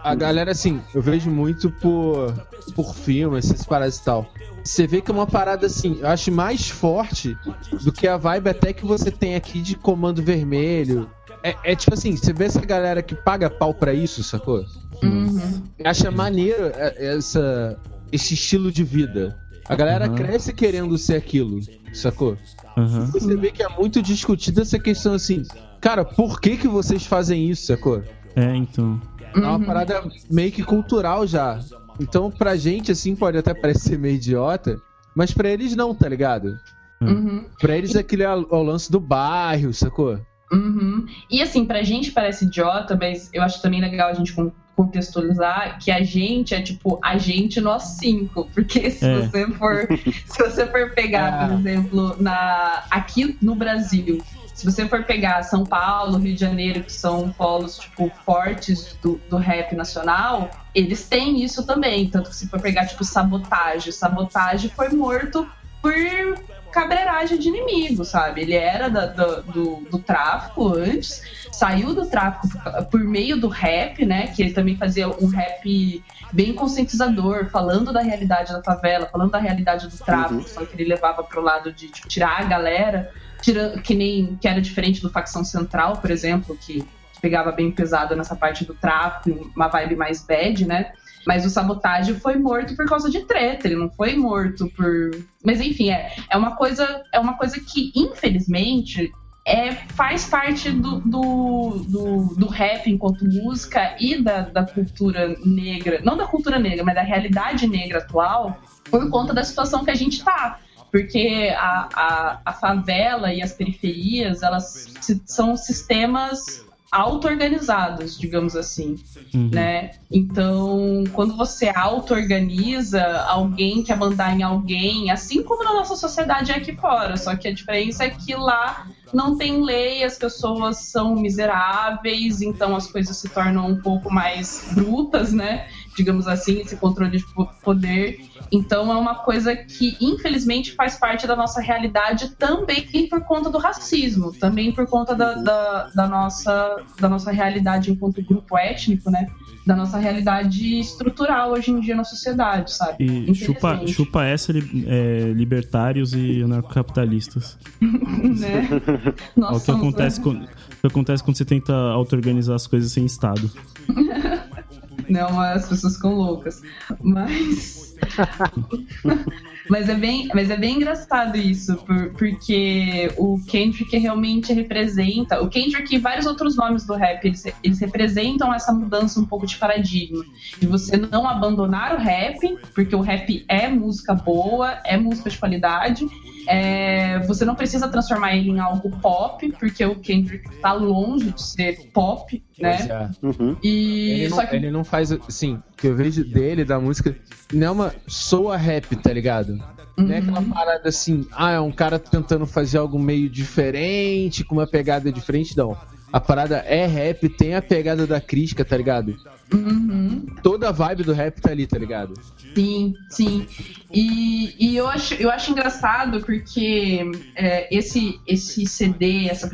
S5: A galera, assim, eu vejo muito por, por filme, essas paradas e tal. Você vê que é uma parada, assim, eu acho mais forte do que a vibe até que você tem aqui de Comando Vermelho. É, é tipo assim, você vê essa galera que paga pau pra isso, sacou?
S3: Uhum.
S5: Acha maneiro é, essa, esse estilo de vida. A galera
S4: Uhum.
S5: cresce querendo ser aquilo, sacou?
S4: Aham.
S5: Você vê que é muito discutida essa questão assim, cara, por que que vocês fazem isso, sacou?
S4: É, então.
S5: É uma parada meio que cultural já. Então, pra gente, assim, pode até parecer meio idiota, mas pra eles não, tá ligado?
S3: Uhum.
S5: Pra eles aquele é o lance do bairro, sacou?
S3: Uhum. E assim, pra gente parece idiota, mas eu acho também legal a gente con- contextualizar que a gente é tipo a gente nós cinco. Porque se
S4: É.
S3: você for (laughs) se você for pegar, por exemplo, na, aqui no Brasil, se você for pegar São Paulo, Rio de Janeiro, que são polos tipo fortes do, do rap nacional, eles têm isso também. Tanto que se for pegar, tipo, sabotagem, sabotagem foi morto por cabreiragem de inimigo, sabe? Ele era da- da- do, do tráfico antes, saiu do tráfico por, por meio do rap, né? Que ele também fazia um rap bem conscientizador, falando da realidade da favela, falando da realidade do tráfico, só que ele levava pro lado de tipo, tirar a galera, que nem que era diferente do facção central, por exemplo, que pegava bem pesado nessa parte do tráfico, uma vibe mais bad, né? Mas o sabotagem foi morto por causa de treta, ele não foi morto por. Mas enfim, é, é uma coisa, é uma coisa que, infelizmente, é, faz parte do, do, do, do rap enquanto música e da, da cultura negra, não da cultura negra, mas da realidade negra atual, por conta da situação que a gente tá. Porque a, a, a favela e as periferias, elas se- são sistemas auto-organizados, digamos assim
S4: Uhum.
S3: né? Então, quando você auto-organiza, alguém quer mandar em alguém, assim como na nossa sociedade é aqui fora, só que a diferença é que lá não tem lei, as pessoas são miseráveis, então as coisas se tornam um pouco mais brutas, né? Digamos assim, esse controle de po- poder. Então é uma coisa que, infelizmente, faz parte da nossa realidade também por conta do racismo, também por conta da, da, da nossa, da nossa realidade enquanto grupo étnico, né? Da nossa realidade estrutural hoje em dia na sociedade, sabe?
S4: E chupa, chupa essa é, libertários e anarcocapitalistas. (laughs)
S3: né?
S4: É
S3: Nós
S4: o que acontece,
S3: né?
S4: quando, o que acontece quando você tenta auto-organizar as coisas sem Estado. (laughs) (laughs)
S3: Não, as pessoas ficam loucas. Mas. (laughs) mas, é bem, mas é bem engraçado isso, por- porque o Kendrick realmente representa. O Kendrick e vários outros nomes do rap, eles, eles representam essa mudança um pouco de paradigma. De você não abandonar o rap, porque o rap é música boa, é música de qualidade. É, você não precisa transformar ele em algo pop, porque o Kendrick tá longe de ser pop, né?
S5: É.
S8: Uhum.
S3: E
S5: Ele não,
S3: só que
S5: ele não faz, assim, o que eu vejo dele, da música, não é uma soa rap, tá ligado? Não é aquela parada assim, ah, é um cara tentando fazer algo meio diferente, com uma pegada diferente, não. A parada é rap, tem a pegada da crítica, tá ligado?
S3: Uhum.
S5: Toda a vibe do rap tá ali, tá ligado?
S3: Sim, sim. E, e eu, acho, eu acho engraçado porque é, esse, esse CD, essa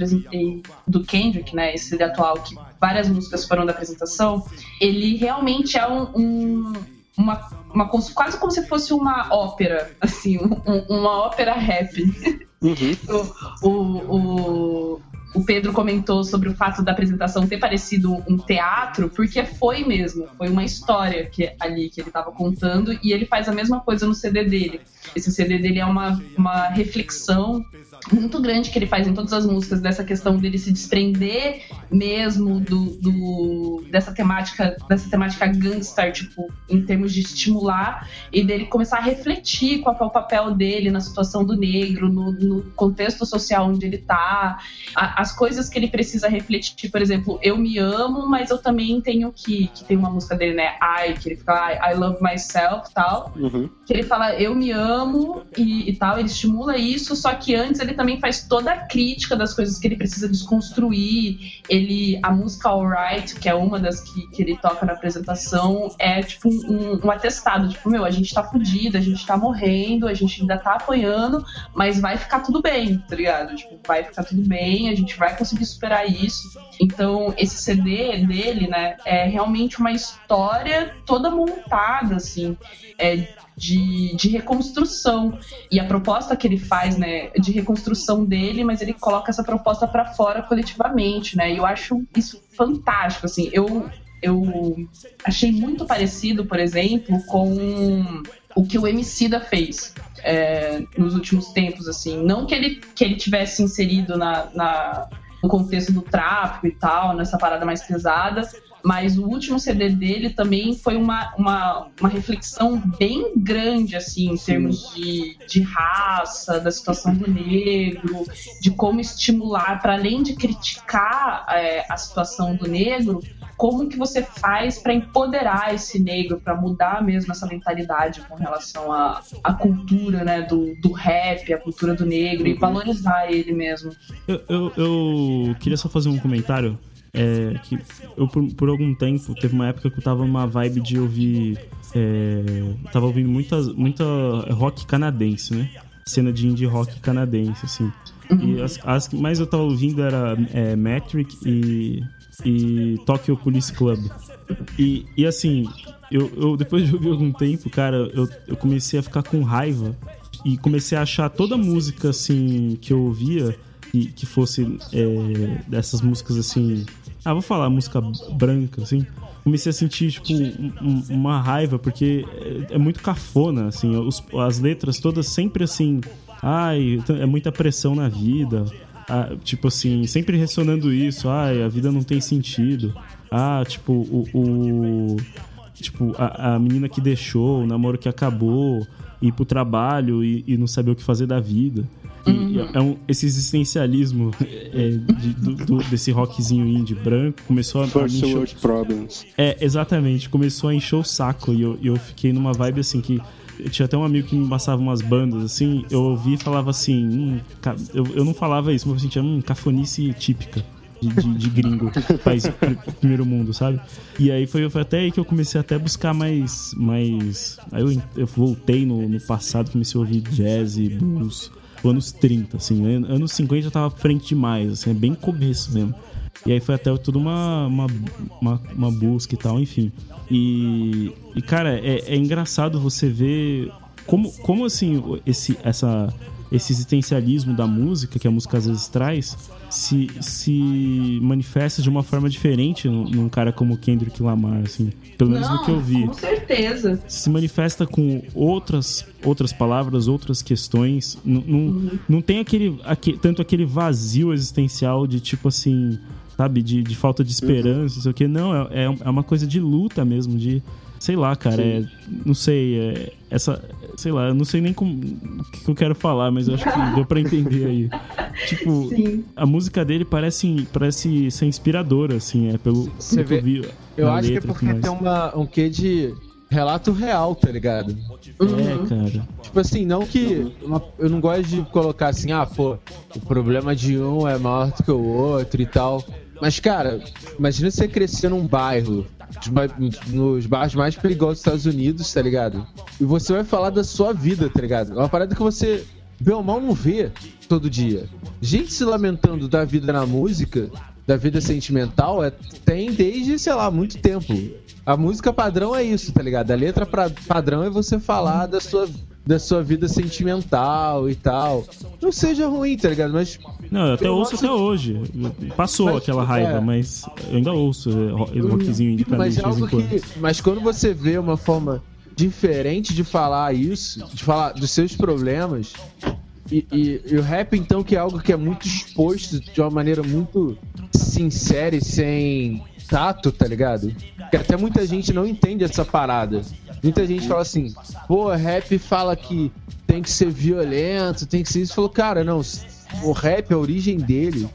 S3: do Kendrick, né? Esse CD atual, que várias músicas foram da apresentação, ele realmente é um. um- uma, uma, quase como se fosse uma ópera, assim, um- uma ópera rap.
S8: Uhum. (laughs)
S3: o, o, o Pedro comentou sobre o fato da apresentação ter parecido um teatro, porque foi mesmo, foi uma história que, ali que ele estava contando, e ele faz a mesma coisa no CD dele. Esse CD dele é uma, uma reflexão muito grande que ele faz em todas as músicas dessa questão dele se desprender mesmo do, do- dessa temática dessa temática gangster tipo em termos de estimular e dele começar a refletir qual é o papel dele na situação do negro no, no contexto social onde ele tá. A- as coisas que ele precisa refletir por exemplo eu me amo mas eu também tenho que que tem uma música dele né? I que ele fala I, I love myself tal.
S8: Uhum.
S3: que ele fala eu me amo e, e tal, ele estimula isso, só que antes ele também faz toda a crítica das coisas que ele precisa desconstruir. Ele, a música Alright, que é uma das que, que ele toca na apresentação, é tipo um, um atestado, tipo, meu, a gente tá fudido, a gente tá morrendo, a gente ainda tá apanhando, mas vai ficar tudo bem, tá ligado? Tipo, vai ficar tudo bem, a gente vai conseguir superar isso. Então, esse CD dele, né, é realmente uma história toda montada, assim, é, de, de reconstrução. E a proposta que ele faz, né, de reconstrução dele, mas ele coloca essa proposta para fora coletivamente, né? E eu acho isso fantástico, assim. Eu, eu achei muito parecido, por exemplo, com o que o Emicida fez é, nos últimos tempos, assim. Não que ele, que ele tivesse inserido na, na- no contexto do tráfico e tal, nessa parada mais pesada, mas o último CD dele também foi uma, uma, uma reflexão bem grande, assim, em termos de, de raça, da situação do negro, de como estimular, para além de criticar é, a situação do negro, como que você faz para empoderar esse negro, para mudar mesmo essa mentalidade com relação à, à cultura né, do, do rap, a cultura do negro, e valorizar ele mesmo.
S4: Eu, eu, eu queria só fazer um comentário. É, que eu, por, por algum tempo, teve uma época que eu tava numa vibe de ouvir. É, tava ouvindo muita, muita rock canadense, né? Cena de indie rock canadense, assim. E as, as que mais eu tava ouvindo era é, Metric e, e Tokyo Police Club. E, e assim, eu, eu depois de ouvir algum tempo, cara, eu, eu comecei a ficar com raiva e comecei a achar toda música assim que eu ouvia e que fosse é, dessas músicas assim. Ah, vou falar música branca, assim. Comecei a sentir, tipo, um- um- uma raiva, porque é, é muito cafona, assim. os- as letras todas sempre assim. Ai, é muita pressão na vida. Ah, tipo assim, sempre ressonando isso. Ai, a vida não tem sentido. Ah, tipo, o. o- tipo, a, a menina que deixou, o namoro que acabou, ir pro trabalho e, e não saber o que fazer da vida. E é um, esse existencialismo é, de- do- do- desse rockzinho indie branco começou a,
S8: First
S4: encher-
S8: World Problems.
S4: é, exatamente. Começou a encher o saco e eu, eu fiquei numa vibe assim que tinha até um amigo que me passava umas bandas, assim, eu ouvi e falava assim, hum, eu, eu não falava isso, mas eu sentia, hum, cafonice típica. De, de, de gringo, (laughs) país pr- primeiro mundo, sabe? E aí foi, foi até aí que eu comecei até a buscar mais. mais... Aí eu, eu voltei no, no passado, comecei a ouvir jazz e blues, anos 30, assim, an- anos 50 já tava frente demais, assim, é bem começo mesmo. E aí foi até tudo uma, uma, uma, uma busca e tal, enfim. E, e cara, é, é engraçado você ver como, como assim, esse, essa, esse existencialismo da música, que a música às vezes traz, se, se manifesta de uma forma diferente num, num cara como Kendrick Lamar, assim. Pelo menos no que eu vi
S3: Com certeza.
S4: se manifesta com outras outras palavras, outras questões. Não, não, não tem aquele, aque- tanto aquele vazio existencial de tipo assim, sabe, de, de falta de esperança, não sei o que. Não, é, é é uma coisa de luta mesmo, de. Sei lá, cara, é, não sei, é, essa, sei lá, eu não sei nem como, o que que eu quero falar, mas eu acho que deu pra entender aí. (laughs) Tipo,
S3: Sim.
S4: a música dele parece, parece ser inspiradora, assim, é pelo,
S5: Você
S4: que
S5: vê-
S4: eu vi.
S5: Eu acho que é
S4: letra e tudo
S5: porque tem uma, um quê de relato real, tá ligado?
S4: É, cara.
S5: Tipo assim, não que. uma- eu não gosto de colocar assim, ah, pô, o problema de um é maior do que o outro e tal. Mas, cara, imagina você crescer num bairro, nos bairros mais perigosos dos Estados Unidos, tá ligado? E você vai falar da sua vida, tá ligado? É uma parada que você, bem ou mal, não vê todo dia. Gente se lamentando da vida na música, da vida sentimental, é, tem desde, sei lá, muito tempo. A música padrão é isso, tá ligado? A letra pra- padrão é você falar da sua, da sua vida sentimental e tal. Não seja ruim, tá ligado? Mas
S4: Não, eu até
S5: Eu
S4: ouço
S5: gosto-
S4: até hoje. Passou
S5: Mas,
S4: aquela raiva,
S5: é.
S4: mas eu ainda ouço é, rockzinho de
S5: Mas é
S4: vez em
S5: algo
S4: quando.
S5: que. Mas quando você vê uma forma diferente de falar isso, de falar dos seus problemas, e, e- e o rap, então, que é algo que é muito exposto de uma maneira muito sincera e sem tato, tá ligado? Que até muita gente não entende essa parada. Muita gente fala assim, pô, rap fala que tem que ser violento, tem que ser isso. Falou, cara, não, o rap, a origem dele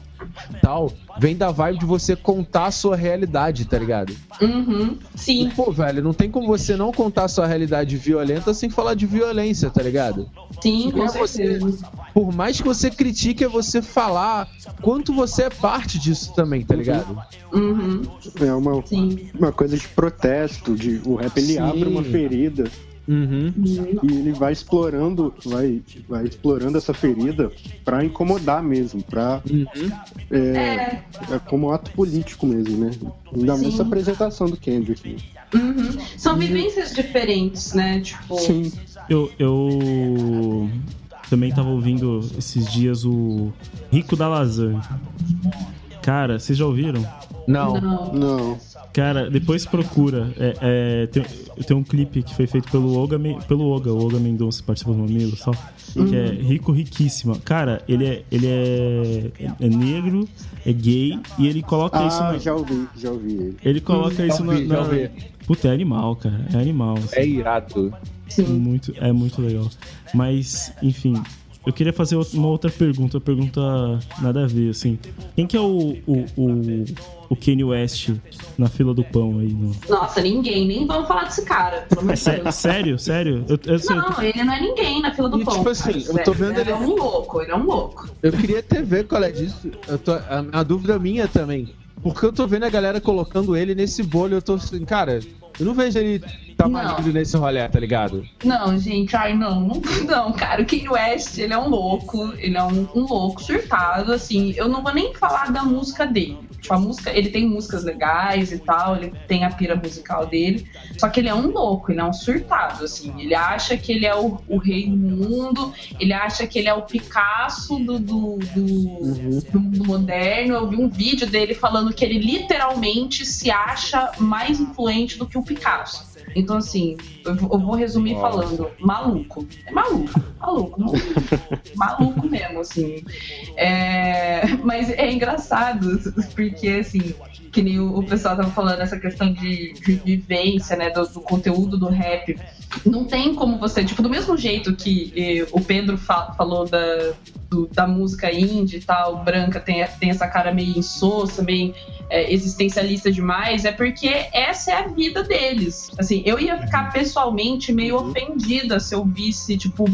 S5: tal, vem da vibe de você contar a sua realidade, tá ligado?
S3: Uhum.
S5: E,
S3: Sim.
S5: pô, velho, não tem como você não contar a sua realidade violenta sem falar de violência, tá ligado?
S3: Sim, com
S5: É você-
S3: certeza.
S5: Por mais que você critique, é você falar quanto você é parte disso também, tá ligado?
S3: Uhum.
S8: É uma,
S3: Sim.
S8: uma coisa de protesto, de o rap ele
S5: Sim.
S8: abre uma ferida
S5: Uhum.
S3: Uhum.
S8: e ele vai explorando, vai, vai explorando essa ferida pra incomodar mesmo, pra
S5: Uhum.
S8: é,
S3: É.
S8: é como ato político mesmo, né? Ainda mais
S3: Sim.
S8: essa apresentação do Kendrick. né?
S3: Uhum. São vivências diferentes, né? Tipo.
S8: Sim.
S4: Eu, eu também tava ouvindo esses dias o Rico da Lasanha. Cara, vocês já ouviram?
S5: Não.
S3: Não.
S8: Não.
S4: Cara, depois procura. É, é, tem, tem um clipe que foi feito pelo Olga, Men- pelo Olga, o Olga Mendonça participou do Mamilo só. Que é Rico Riquíssima. Cara, ele é, ele é, é negro, é gay e ele coloca isso
S8: Ah,
S4: na.
S8: já ouvi, já ouvi ele.
S4: Ele coloca isso
S5: ouvi,
S4: na. na-
S5: ouvi.
S4: Puta, é animal, cara. É animal. assim.
S5: É irado.
S3: Sim.
S4: Muito, é muito legal. Mas, enfim, eu queria fazer uma outra pergunta, uma pergunta nada a ver, assim. Quem que é o, o, o, o Kanye West na fila do pão aí? No...
S3: Nossa, ninguém. Nem vamos falar desse cara.
S4: É sé- sério? Sério? Eu, eu, sei, eu tô-
S3: Não, ele não é ninguém na fila do
S5: E,
S3: pão.
S5: tipo assim,
S3: cara.
S5: eu tô vendo
S3: ele.
S5: ele-
S3: é um louco, ele é um louco.
S5: Eu queria até ver qual é disso. Eu tô, a, a dúvida minha também. Porque eu tô vendo a galera colocando ele nesse bolho, eu tô assim, cara, eu não vejo ele tá
S3: Não.
S5: marido nesse rolê, tá ligado?
S3: Não, gente, ai não, não, (laughs) não, cara, o Kanye West, ele é um louco, ele é um, um louco surtado, assim, eu não vou nem falar da música dele, tipo, a música, ele tem músicas legais e tal, ele tem a pira musical dele, só que ele é um louco, ele é um surtado, assim, ele acha que ele é o, o rei do mundo, ele acha que ele é o Picasso do, do, do, do mundo moderno, eu vi um vídeo dele falando que ele literalmente se acha mais influente do que o Picasso. Então, assim, eu vou resumir falando, maluco. É maluco, maluco, maluco. maluco mesmo, assim. É, Mas é engraçado, porque assim, que nem o, o pessoal tava falando, essa questão de, de vivência, né, do, do conteúdo do rap. Não tem como você, tipo, do mesmo jeito que eh, o Pedro fa- falou da, do- da música indie e tal, branca tem, tem essa cara meio insossa, meio é, existencialista demais, é porque essa é a vida deles. Assim, eu ia ficar pessoalmente meio ofendida se eu visse, tipo,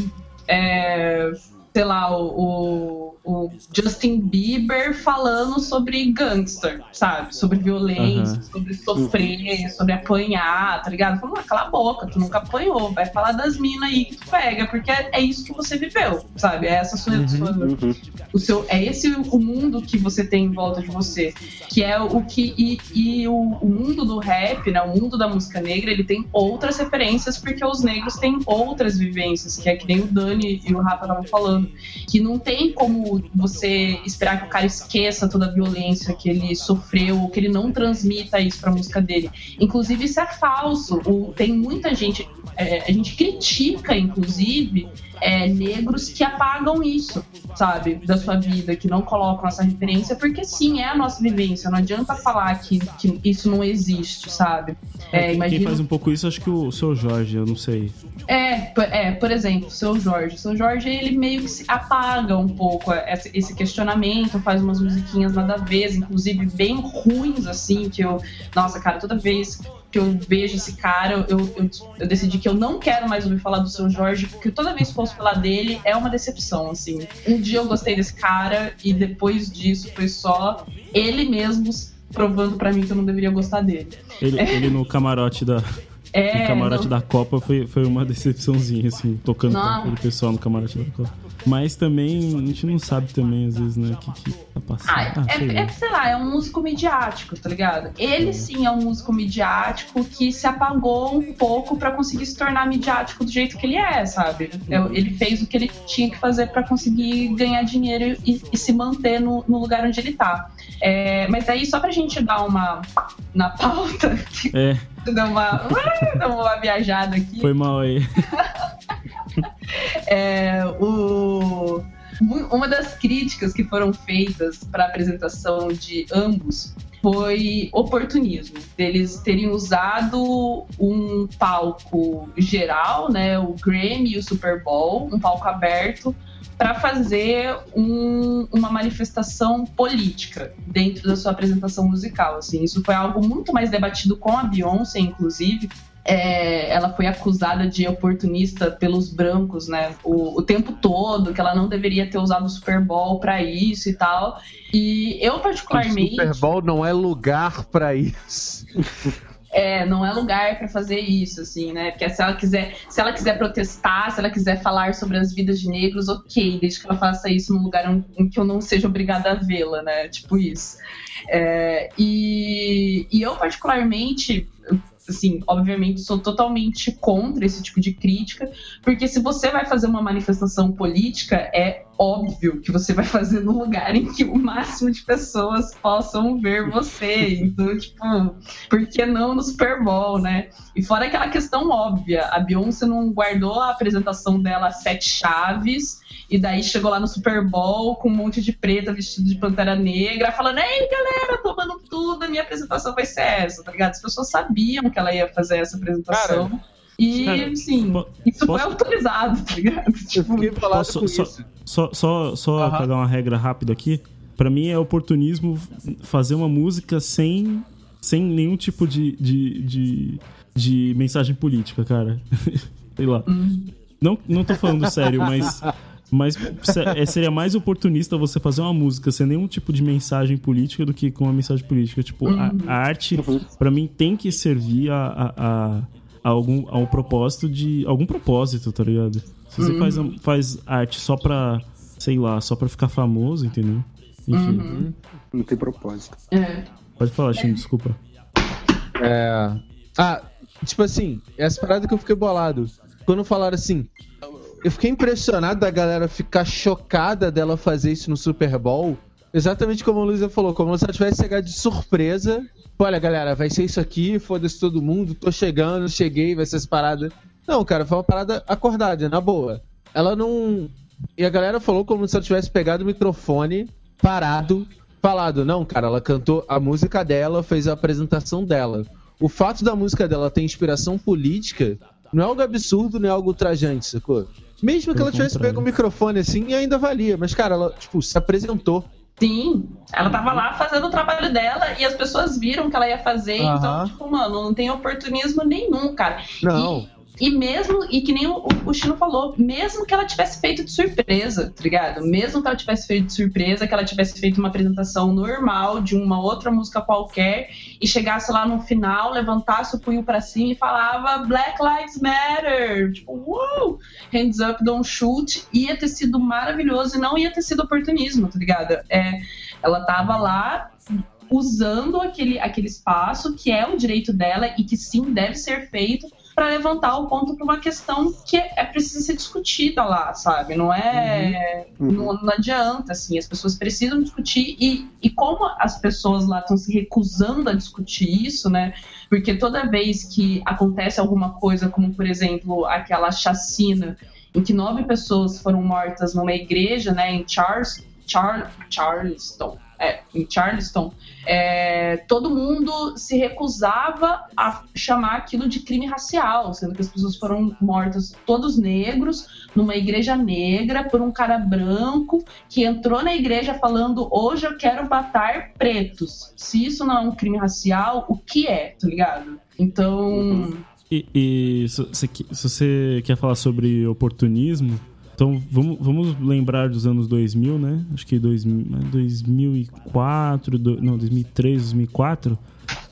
S3: é, sei lá, o, o- o Justin Bieber falando sobre gangster, sabe? Sobre violência,
S4: Aham.
S3: sobre sofrer, sobre apanhar, tá ligado? Falando, ah, cala a boca, tu nunca apanhou, vai falar das minas aí que tu pega, porque é, é isso que você viveu, sabe? É essa sua, sua
S8: Uhum.
S3: o seu é esse o mundo que você tem em volta de você que é o que e, e o, o mundo do rap né o mundo da música negra ele tem outras referências porque os negros têm outras vivências que é que nem o Dani e o Rafa estavam falando que não tem como você esperar que o cara esqueça toda a violência que ele sofreu ou que ele não transmita isso pra música dele. Inclusive isso é falso. O, tem muita gente é, a gente critica inclusive é, negros que apagam isso, sabe, da sua vida, que não colocam essa referência, porque sim, é a nossa vivência. Não adianta falar que, que isso não existe, sabe? É,
S4: Quem
S3: imagina.
S4: faz um pouco isso, acho que o seu Jorge, eu não sei.
S3: É, é, por exemplo, o seu Jorge. O seu Jorge, ele meio que se apaga um pouco esse, esse questionamento, faz umas musiquinhas nada a ver, inclusive bem ruins, assim, que eu. Nossa, cara, toda vez que eu vejo esse cara, eu, eu, eu decidi que eu não quero mais ouvir falar do seu Jorge, porque toda vez que ouço falar dele é uma decepção, assim. Um dia eu gostei desse cara e depois disso foi só ele mesmo provando pra mim que eu não deveria gostar dele.
S4: Ele, ele no camarote da.
S3: É,
S4: no camarote
S3: não-
S4: da Copa foi, foi uma decepçãozinha, assim, tocando com
S3: Não.
S4: aquele pessoal no camarote da Copa. Mas também, a gente não sabe também, às vezes, né, o que, que tá passando.
S3: Ah,
S4: Ah, sei
S3: é,
S4: lá.
S3: é, sei lá, é um músico midiático, tá ligado? Ele sim é um músico midiático que se apagou um pouco pra conseguir se tornar midiático do jeito que ele é, sabe? É, Ele fez o que ele tinha que fazer pra conseguir ganhar dinheiro e, e se manter no, no lugar onde ele tá. É, mas aí, só pra gente dar uma na pauta,
S4: É, (laughs)
S3: dar uma, (laughs) dar uma viajada aqui.
S4: foi mal aí. (laughs)
S3: É, o, uma das críticas que foram feitas para a apresentação de ambos foi oportunismo, deles terem usado um palco geral, né, o Grammy e o Super Bowl, um palco aberto, para fazer um- uma manifestação política dentro da sua apresentação musical. Assim, isso foi algo muito mais debatido com a Beyoncé, inclusive, é, ela foi acusada de oportunista pelos brancos, né? O, o tempo todo, que ela não deveria ter usado o Super Bowl pra isso e tal. E eu,
S5: O
S3: particularmente.
S5: Super Bowl não é lugar pra isso.
S3: É, não é lugar pra fazer isso, assim, né? Porque se ela quiser, se ela quiser protestar, se ela quiser falar sobre as vidas de negros, ok, desde que ela faça isso num lugar em- em que eu não seja obrigada a vê-la, né? Tipo isso. É, e, e eu, particularmente, assim, obviamente, sou totalmente contra esse tipo de crítica, porque se você vai fazer uma manifestação política, é óbvio que você vai fazer num lugar em que o máximo de pessoas possam ver você. Então, tipo, por que não no Super Bowl, né? E fora aquela questão óbvia, a Beyoncé não guardou a apresentação dela sete chaves, e daí chegou lá no Super Bowl com um monte de preta vestido de pantera negra, falando: Ei, galera, a minha apresentação vai ser essa, tá ligado? As pessoas sabiam que ela ia fazer essa apresentação. e, (laughs)
S4: cara,
S3: sim,
S4: po-
S3: isso
S4: posso-
S3: foi autorizado, tá ligado?
S5: Eu
S3: Tipo,
S5: bolado
S4: Posso-
S5: com
S4: só,
S5: isso.
S4: só, só, só
S5: Aham.
S4: pra dar uma regra rápida aqui, pra mim é oportunismo fazer uma música sem, sem nenhum tipo de, de, de, de mensagem política, cara. (laughs) Sei lá. Não, não tô falando sério, mas. (laughs) Mas é, seria mais oportunista você fazer uma música sem nenhum tipo de mensagem política do que com uma mensagem política. Tipo, a, a arte, pra mim, tem que servir a, a, a- a algum, a um propósito de. algum propósito, tá ligado? Se você faz, a- faz arte só pra, sei lá, só pra ficar famoso, entendeu? Enfim.
S8: Não tem propósito.
S3: é.
S4: Pode falar, Chino, desculpa.
S5: É. Ah, tipo assim, essa parada que eu fiquei bolado. Quando falaram assim. Eu fiquei impressionado da galera ficar chocada dela fazer isso no Super Bowl. Exatamente como a Luísa falou, como se ela tivesse chegado de surpresa. Olha, galera, vai ser isso aqui, foda-se todo mundo, tô chegando, cheguei, vai ser essa parada. Não, cara, foi uma parada acordada, na boa. Ela não. E a galera falou como se ela tivesse pegado o microfone, parado, falado, não, cara, ela cantou a música dela, fez a apresentação dela. O fato da música dela ter inspiração política não é algo absurdo, não é algo ultrajante, sacou? Mesmo que ela tivesse
S4: contrário.
S5: pego o microfone assim, ainda valia. Mas, cara, ela, tipo, se apresentou.
S3: Sim, ela tava lá fazendo o trabalho dela e as pessoas viram que ela ia fazer, então, tipo, mano, não tem oportunismo nenhum, cara.
S5: Não.
S3: E, e mesmo, e que nem o, o Chino falou, mesmo que ela tivesse feito de surpresa, tá ligado? Mesmo que ela tivesse feito de surpresa, que ela tivesse feito uma apresentação normal de uma outra música qualquer e chegasse lá no final, levantasse o punho pra cima e falava Black Lives Matter, tipo, uou, hands up, don't shoot, ia ter sido maravilhoso e não ia ter sido oportunismo, tá ligado? É, ela tava lá usando aquele, aquele espaço que é o direito dela e que sim deve ser feito para levantar o ponto para uma questão que é, é precisa ser discutida lá, sabe? Não é.
S8: Uhum.
S3: Não, não adianta, assim, as pessoas precisam discutir e, e como as pessoas lá estão se recusando a discutir isso, né? Porque toda vez que acontece alguma coisa, como por exemplo aquela chacina em que nove pessoas foram mortas numa igreja, né, em Charles, Char, Charleston, é, em Charleston, é, todo mundo se recusava a chamar aquilo de crime racial, sendo que as pessoas foram mortas todos negros, numa igreja negra, por um cara branco que entrou na igreja falando hoje eu quero matar pretos. Se isso não é um crime racial, o que é, tá ligado? Então.
S4: E, e se, que- se você quer falar sobre oportunismo, então vamos, vamos lembrar dos anos 2000, né? Acho que 2000, né, 2004, do- não, 2003, 2004.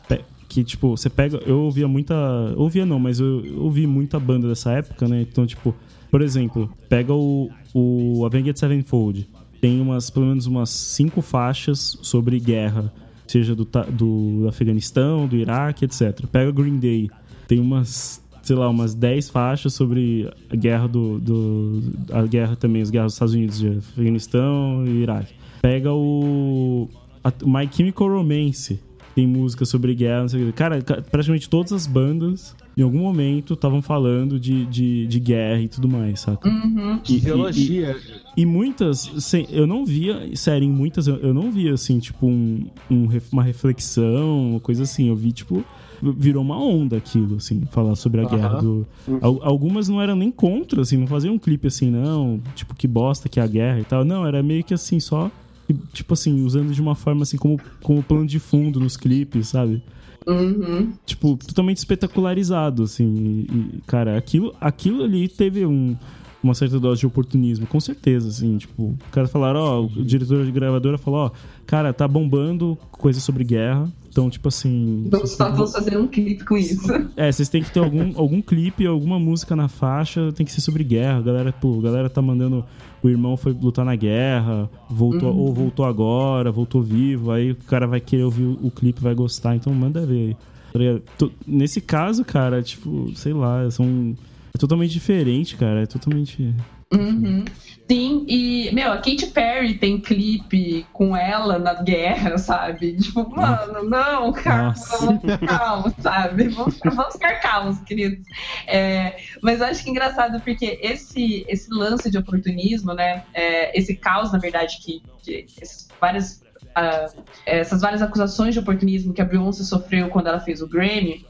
S4: pe- Que, tipo, você pega. Eu ouvia muita. Ouvia não, mas eu, eu ouvi muita banda dessa época, né? Então, tipo, por exemplo, pega o, o Avenged Sevenfold. Tem umas, pelo menos umas cinco faixas sobre guerra, seja do, do Afeganistão, do Iraque, etc. Pega Green Day, tem umas, sei lá, umas 10 faixas sobre a guerra do, do a guerra também, as guerras dos Estados Unidos de Afeganistão e Iraque. Pega o a- My Chemical Romance, tem música sobre guerra, não sei o que. Cara, ca- praticamente todas as bandas em algum momento estavam falando de, de, de guerra e tudo mais, saca?
S3: Uhum.
S4: E- e-
S5: Ideologia.
S4: e muitas, sem- eu não via, sério, em muitas, eu, eu não via, assim, tipo, um, um uma reflexão, uma coisa assim. Eu vi, tipo, virou uma onda aquilo, assim, falar sobre a
S5: Aham.
S4: guerra do. Al- algumas não eram nem contra, assim, não faziam um clipe assim, não, tipo, que bosta que é a guerra e tal. Não, era meio que assim, só, tipo assim, usando de uma forma assim, como, como plano de fundo nos clipes, sabe?
S3: Uhum.
S4: tipo, totalmente espetacularizado, assim. E, cara, aquilo, aquilo ali teve um, uma certa dose de oportunismo, com certeza, assim. Tipo, o cara falaram, ó, o diretor de gravadora falou, ó, cara, tá bombando coisa sobre guerra. Então, tipo assim.
S3: Vamos,
S4: vocês-
S3: só- vamos fazer um clipe com isso.
S4: é, vocês têm que ter algum, algum clipe, alguma música na faixa, tem que ser sobre guerra. A galera, pô, a galera tá mandando. O irmão foi lutar na guerra, voltou, ou voltou agora, voltou vivo. Aí o cara vai querer ouvir o, o clipe, vai gostar. Então manda ver aí. Tá Nesse caso, cara, tipo, sei lá, são. É totalmente diferente, cara. É totalmente.
S3: Uhum. Sim, e, meu, a Katy Perry tem clipe com ela na guerra, (laughs) sabe? Tipo, mano, não, calma,
S4: Nossa.
S3: vamos, calma, sabe? Vamos, vamos ficar calmos, queridos. É, mas eu acho que é engraçado porque esse, esse lance de oportunismo, né? é, esse caos, na verdade, que, que esses várias, ah, essas várias acusações de oportunismo que a Beyoncé sofreu quando ela fez o Grammy,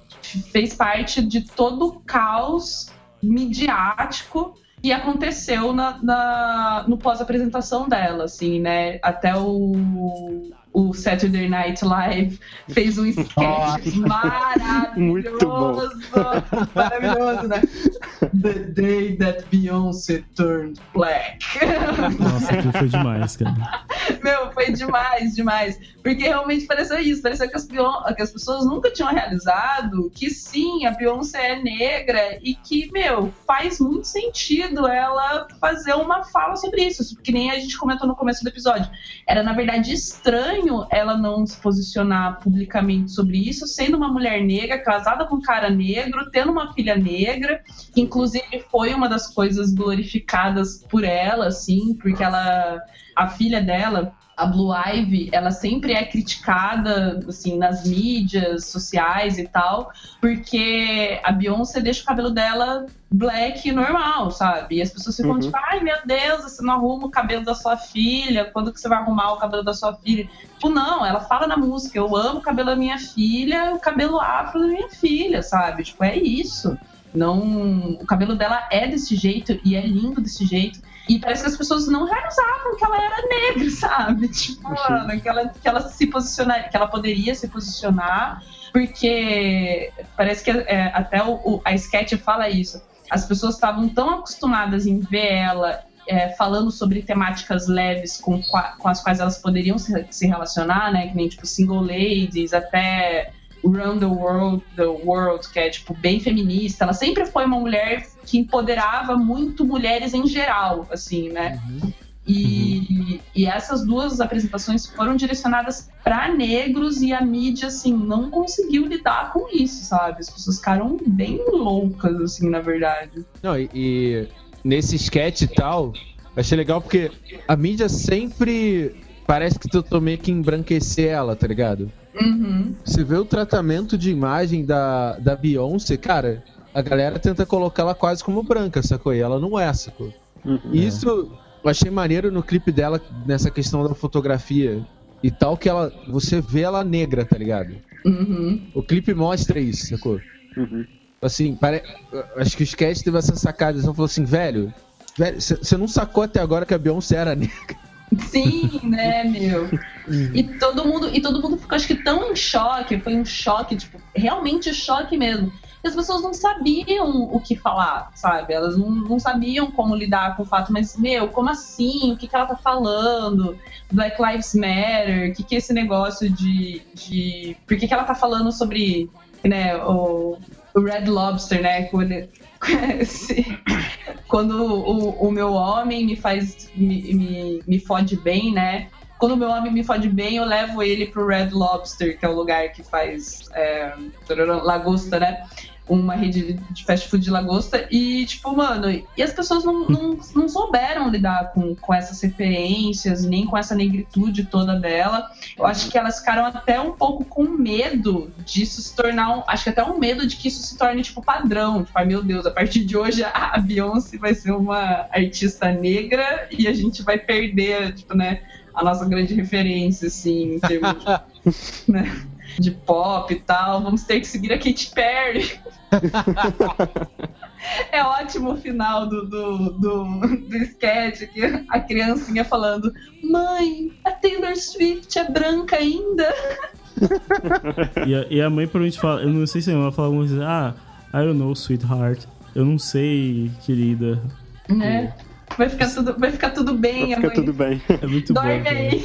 S3: fez parte de todo o caos midiático que aconteceu na, na- no pós-apresentação dela, assim, né? Até o, o Saturday Night Live fez um sketch maravilhoso.
S8: Muito bom.
S3: Maravilhoso, né? The day that Beyoncé turned black.
S4: Nossa, aquilo foi demais, cara.
S3: Meu, foi demais, demais. Porque realmente pareceu isso. Pareceu que as, que as pessoas nunca tinham realizado que sim, a Beyoncé é negra e que, meu, faz muito sentido ela fazer uma fala sobre isso. Que nem a gente comentou no começo do episódio. Era, na verdade, estranho ela não se posicionar publicamente sobre isso, sendo uma mulher negra, casada com um cara negro, tendo uma filha negra, que inclusive foi uma das coisas glorificadas por ela, assim, porque ela a filha dela, a Blue Ivy, ela sempre é criticada, assim, nas mídias sociais e tal, porque a Beyoncé deixa o cabelo dela black normal, sabe? E as pessoas ficam
S8: Uhum.
S3: tipo, ai meu Deus, você não arruma o cabelo da sua filha, quando que você vai arrumar o cabelo da sua filha? Tipo, não, ela fala na música, eu amo o cabelo da minha filha, o cabelo afro da minha filha, sabe? Tipo, é isso. Não, o cabelo dela é desse jeito e é lindo desse jeito. E parece que as pessoas não realizavam que ela era negra, (laughs) sabe? Tipo, mano, que ela, que ela se posicionaria, que ela poderia se posicionar, porque parece que é, até o, o- a sketch fala isso. As pessoas estavam tão acostumadas em ver ela é, falando sobre temáticas leves com, com as quais elas poderiam se, se relacionar, né? Que nem tipo single ladies, até Run the World, the World, que é tipo bem feminista. Ela sempre foi uma mulher que empoderava muito mulheres em geral, assim, né? E, e essas duas apresentações foram direcionadas para negros e a mídia, assim, não conseguiu lidar com isso, sabe? As pessoas ficaram bem loucas, assim, na verdade.
S5: Não, e, e nesse sketch e tal, achei legal porque a mídia sempre parece que tentou meio que embranquecer ela, tá ligado?
S3: Uhum.
S5: Você vê o tratamento de imagem da, da Beyoncé, cara, a galera tenta colocar ela quase como branca, sacou? E ela não é, sacou?
S8: Uhum.
S5: E Isso eu achei maneiro no clipe dela, nessa questão da fotografia e tal, que ela você vê ela negra, tá ligado?
S3: Uhum.
S5: O clipe mostra isso, sacou?
S8: Uhum.
S5: Assim, pare... acho que o sketch teve essa sacada, então falou assim, velho, velho, você não sacou até agora que a Beyoncé era (laughs) negra.
S3: Sim, né, meu? E todo mundo, e todo mundo ficou, acho que, tão em choque, foi um choque, tipo, realmente choque mesmo. E as pessoas não sabiam o que falar, sabe? Elas não, não sabiam como lidar com o fato, mas, meu, como assim? O que, que ela tá falando? Black Lives Matter? O que, que é esse negócio de. de... Por que, que ela tá falando sobre né, o, o Red Lobster, né? Quando, o, o meu homem me faz. Me, me, me fode bem, né? Quando o meu homem me fode bem, eu levo ele pro Red Lobster, que é o lugar que faz é, lagosta, né? Uma rede de fast food de lagosta. E, tipo, mano, e as pessoas não, não, não souberam lidar com, com essas referências, nem com essa negritude toda dela. Eu acho que elas ficaram até um pouco com medo disso se tornar um. Acho que até um medo de que isso se torne, tipo, padrão. Tipo, ai meu Deus, a partir de hoje a (laughs) Beyoncé vai ser uma artista negra e a gente vai perder, tipo, né, a nossa grande referência, assim, em termos de, (laughs) né, de pop e tal. Vamos ter que seguir a Katy Perry. (laughs) É ótimo o final do, do, do, do sketch que a criancinha falando: Mãe, a Taylor Swift é branca ainda. (laughs)
S4: E a, e a mãe provavelmente fala, eu não sei se ela fala alguma coisa, ah, I don't know, sweetheart. Eu não sei, querida.
S3: Né? Vai ficar tudo, vai ficar tudo bem, a
S8: Fica
S3: mãe.
S8: tudo bem.
S4: É muito bom.
S3: Dorme aí.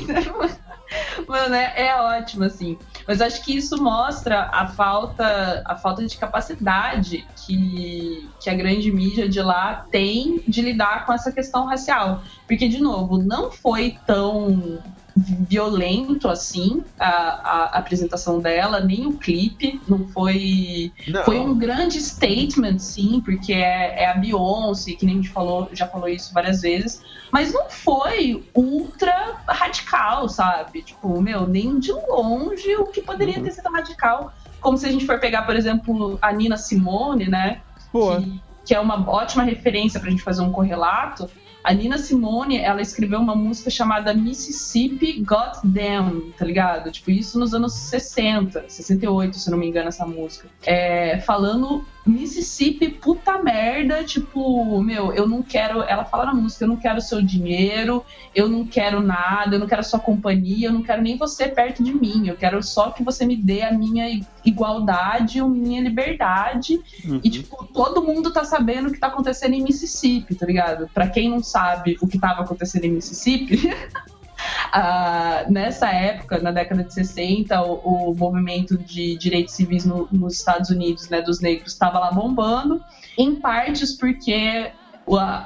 S3: Mano, é, é ótimo, assim. Mas acho que isso mostra a falta, a falta de capacidade que, que a grande mídia de lá tem de lidar com essa questão racial. Porque, de novo, não foi tão violento assim a, a apresentação dela, nem o clipe. Não foi.
S5: Não.
S3: Foi um grande statement, sim, porque é, é a Beyoncé, que nem a gente falou, já falou isso várias vezes. Mas não foi ultra radical, sabe? Tipo, meu, nem de longe o que poderia ter sido radical. Como se a gente for pegar, por exemplo, a Nina Simone, né?
S5: Pô,
S3: que, que é uma ótima referência pra gente fazer um correlato. A Nina Simone, ela escreveu uma música chamada Mississippi Goddamn, tá ligado? Tipo, isso nos anos 60, 68, se não me engano, essa música. É, falando Mississippi, puta merda, tipo, meu, eu não quero. Ela fala na música, eu não quero seu dinheiro, eu não quero nada, eu não quero sua companhia, eu não quero nem você perto de mim, eu quero só que você me dê a minha igualdade, a minha liberdade. E, tipo, todo mundo tá sabendo o que tá acontecendo em Mississippi, tá ligado? Pra quem não sabe o que tava acontecendo em Mississippi. (laughs) ah, nessa época, na década de 60, o, o movimento de direitos civis no- nos Estados Unidos, né, dos negros, estava lá bombando, em partes porque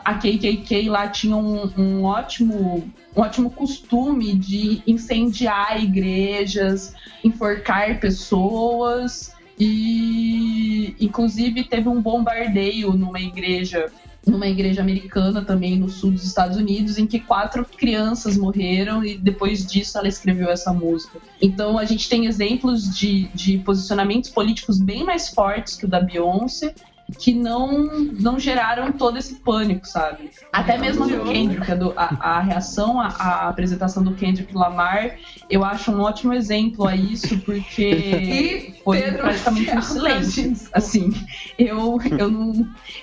S3: a KKK lá tinha um, um ótimo um ótimo costume de incendiar igrejas, enforcar pessoas e inclusive teve um bombardeio numa igreja numa igreja americana também no sul dos Estados Unidos, em que quatro crianças morreram e depois disso ela escreveu essa música. Então a gente tem exemplos de, de posicionamentos políticos bem mais fortes que o da Beyoncé que não, não geraram todo esse pânico, sabe? Até mesmo do Kendrick, a, do- a, a reação à, à apresentação do Kendrick Lamar, eu acho um ótimo exemplo a isso, porque (laughs) foi
S9: Pedro,
S3: praticamente um silêncio. Assim, eu, eu não.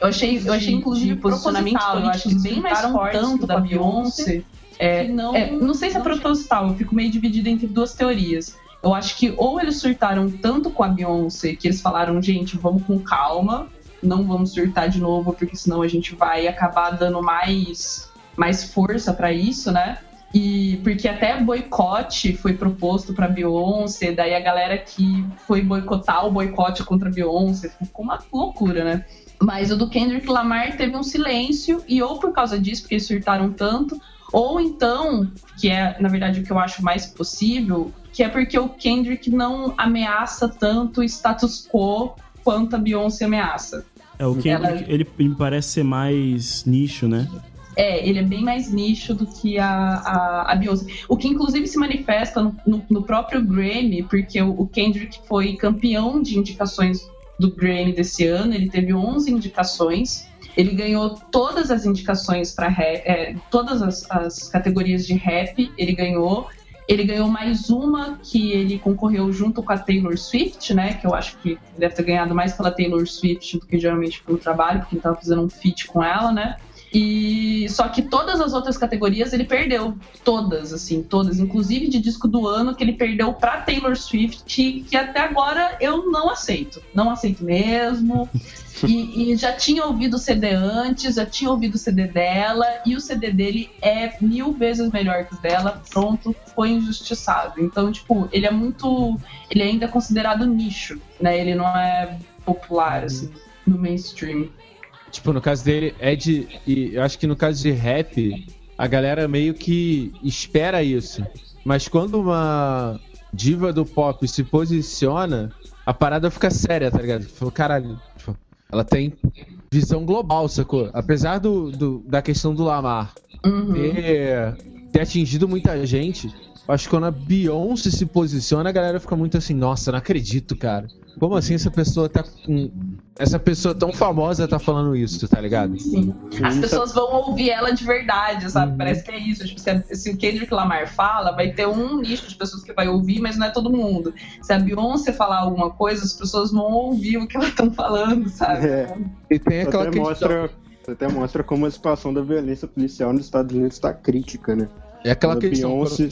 S3: Eu achei, eu achei inclusive posicionamentos políticos bem mais fortes
S9: tanto
S3: da
S9: da
S3: Beyoncé. É,
S9: que não-
S3: é, não sei se é proposital, eu fico meio dividida entre duas teorias. Eu acho que ou eles surtaram tanto com a Beyoncé que eles falaram, gente, vamos com calma, não vamos surtar de novo, porque senão a gente vai acabar dando mais, mais força pra isso, né? E porque até boicote foi proposto pra Beyoncé, daí a galera que foi boicotar o boicote contra Beyoncé ficou uma loucura, né? Mas o do Kendrick Lamar teve um silêncio, e ou por causa disso, porque eles surtaram tanto, ou então, que é na verdade o que eu acho mais possível, que é porque o Kendrick não ameaça tanto o status quo quanto a Beyoncé ameaça.
S4: É, o Kendrick, ele, ele me parece ser mais nicho, né?
S3: É, ele é bem mais nicho do que a, a, a Beyoncé. O que inclusive se manifesta no, no- no próprio Grammy, porque o, o Kendrick foi campeão de indicações do Grammy desse ano, ele teve 11 indicações. Ele ganhou todas as indicações para todas as, as categorias de rap, ele ganhou. Ele ganhou mais uma que ele concorreu junto com a Taylor Swift, né? Que eu acho que deve ter ganhado mais pela Taylor Swift do que geralmente pelo trabalho, porque ele tava fazendo um feat com ela, né? E só que todas as outras categorias ele perdeu, todas, assim, todas, inclusive de disco do ano que ele perdeu pra Taylor Swift, que, que até agora eu não aceito, não aceito mesmo. (laughs) E, e já tinha ouvido o CD antes, já tinha ouvido o CD dela, e o CD dele é mil vezes melhor que o dela, pronto, foi injustiçado. Então, tipo, ele é muito. Ele ainda é considerado nicho, né? Ele não é popular, assim, no mainstream.
S5: Tipo, no caso dele, é de. E eu acho que no caso de rap, a galera meio que espera isso. Mas quando uma diva do pop se posiciona, a parada fica séria, tá ligado? Falou, caralho, tipo, ela tem visão global, sacou? Apesar do, do- da questão do Lamar
S3: Uhum.
S5: ter, ter atingido muita gente, acho que quando a Beyoncé se posiciona, a galera fica muito assim, nossa, não acredito, cara. Como assim essa pessoa tá com. Essa pessoa tão famosa tá falando isso, tá ligado?
S3: Sim. As pessoas vão ouvir ela de verdade, sabe? Parece que é isso. Tipo, se, a- se o Kendrick Lamar fala, vai ter um nicho de pessoas que vai ouvir, mas não é todo mundo. Se a Beyoncé falar alguma coisa, as pessoas vão ouvir o que elas estão falando, sabe?
S8: É.
S5: E tem aquela
S8: até
S5: questão.
S8: mostra, até mostra como a situação da violência policial nos Estados Unidos está crítica, né?
S5: É aquela
S8: Quando a
S5: questão.
S8: Beyoncé,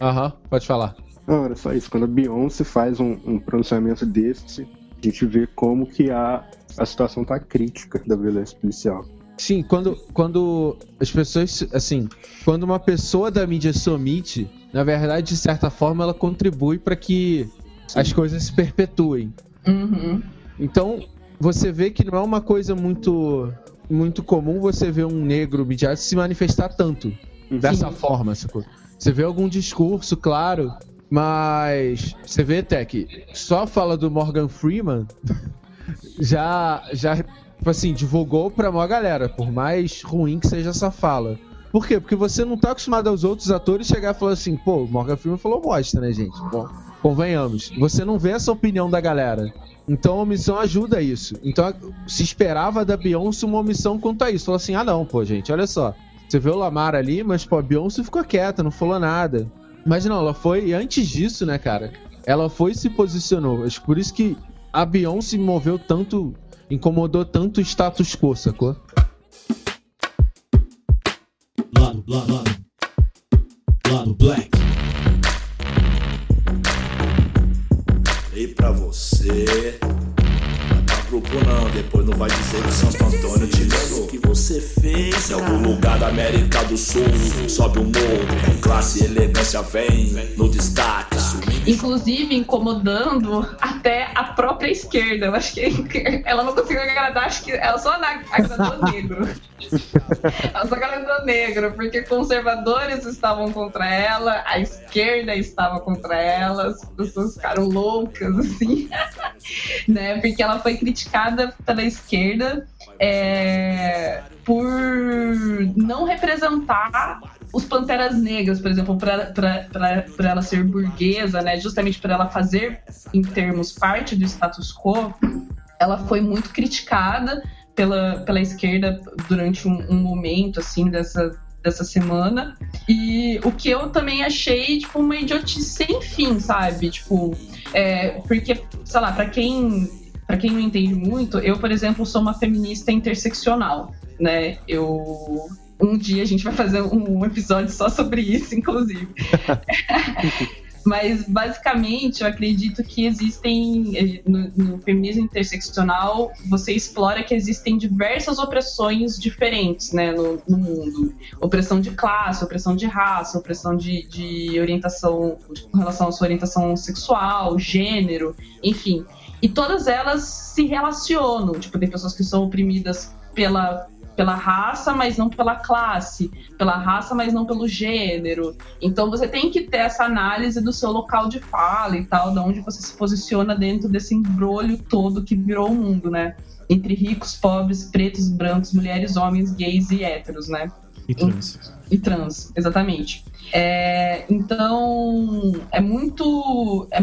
S5: Aham, pode falar.
S8: Não, era só isso. Quando a Beyoncé faz um, um pronunciamento desse, a gente vê como que a, a situação tá crítica da violência policial.
S5: Sim, quando, quando as pessoas. Assim, quando uma pessoa da mídia se omite, na verdade, de certa forma, ela contribui para que as coisas se perpetuem.
S3: Uhum.
S5: Então, você vê que não é uma coisa muito muito comum você ver um negro midiático se manifestar tanto dessa
S3: Sim.
S5: forma, sacou? Você vê algum discurso, claro, mas você vê que só fala do Morgan Freeman (laughs) já já tipo assim, divulgou pra maior galera, por mais ruim que seja essa fala. Por quê? Porque você não tá acostumado aos outros atores chegar e falar assim, pô, Morgan Freeman falou bosta, né, gente? Bom, convenhamos. Você não vê essa opinião da galera. Então a omissão ajuda isso. Então se esperava da Beyoncé uma omissão quanto a isso. Falou assim: ah, não, pô, gente, olha só. Você vê o Lamar ali, mas, pô, a Beyoncé ficou quieta, não falou nada. Mas não, ela foi. E antes disso, né, cara? Ela foi e se posicionou. Acho que por isso que a Beyoncé moveu tanto. Incomodou tanto o status quo, sacou?
S7: Lado, lado, lado. Lado Black.
S10: E pra você. Grupo não, depois não vai dizer que Santo Antônio te. O que você fez? Em algum lugar da América do Sul. Sobe o morro, com classe e elegância vem no destaque. sumindo
S3: Inclusive incomodando até a própria esquerda. Eu acho que (laughs) ela não conseguiu agradar, acho que ela só agradou negro. (laughs) Ela só agradou negro, porque conservadores estavam contra ela, a esquerda estava contra ela, as pessoas ficaram loucas, assim, (laughs) né? Porque ela foi criticada pela esquerda é, por não representar os Panteras Negras, por exemplo, para ela ser burguesa, né, justamente para ela fazer, em termos, parte do status quo, ela foi muito criticada pela, pela esquerda durante um, um momento, assim, dessa, dessa semana. E o que eu também achei, tipo, uma idiotice sem fim, sabe? Tipo, é, porque, sei lá, para quem para quem não entende muito, eu, por exemplo, sou uma feminista interseccional, né? Eu um dia a gente vai fazer um episódio só sobre isso, inclusive. (laughs) Mas, basicamente, eu acredito que existem, eh, no, no, feminismo interseccional, você explora que existem diversas opressões diferentes né, no, no mundo. Opressão de classe, opressão de raça, opressão de, de orientação, com relação à sua orientação sexual, gênero, enfim. E todas elas se relacionam. Tipo, tem pessoas que são oprimidas pela pela raça, mas não pela classe, pela raça, mas não pelo gênero. Então você tem que ter essa análise do seu local de fala e tal, de onde você se posiciona dentro desse embrulho todo que virou o mundo, né? Entre ricos, pobres, pretos, brancos, mulheres, homens, gays e héteros, né?
S4: E trans.
S3: E, e trans, exatamente. É, então é muito, é,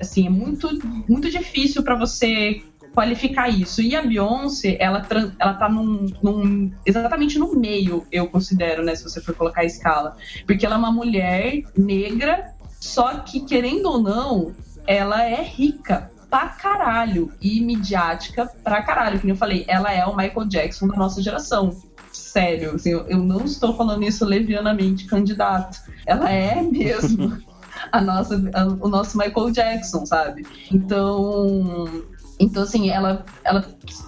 S3: assim, é muito, muito difícil para você qualificar isso. E a Beyoncé, ela, ela tá num, num, exatamente no meio, eu considero, né? Se você for colocar a escala. Porque ela é uma mulher negra, só que, querendo ou não, ela é rica pra caralho e midiática pra caralho. Como eu falei, ela é o Michael Jackson da nossa geração. Sério, assim, eu, não estou falando isso levianamente, candidato. Ela é mesmo (laughs) a nossa, a, o nosso Michael Jackson, sabe? Então, então, assim, ela, ela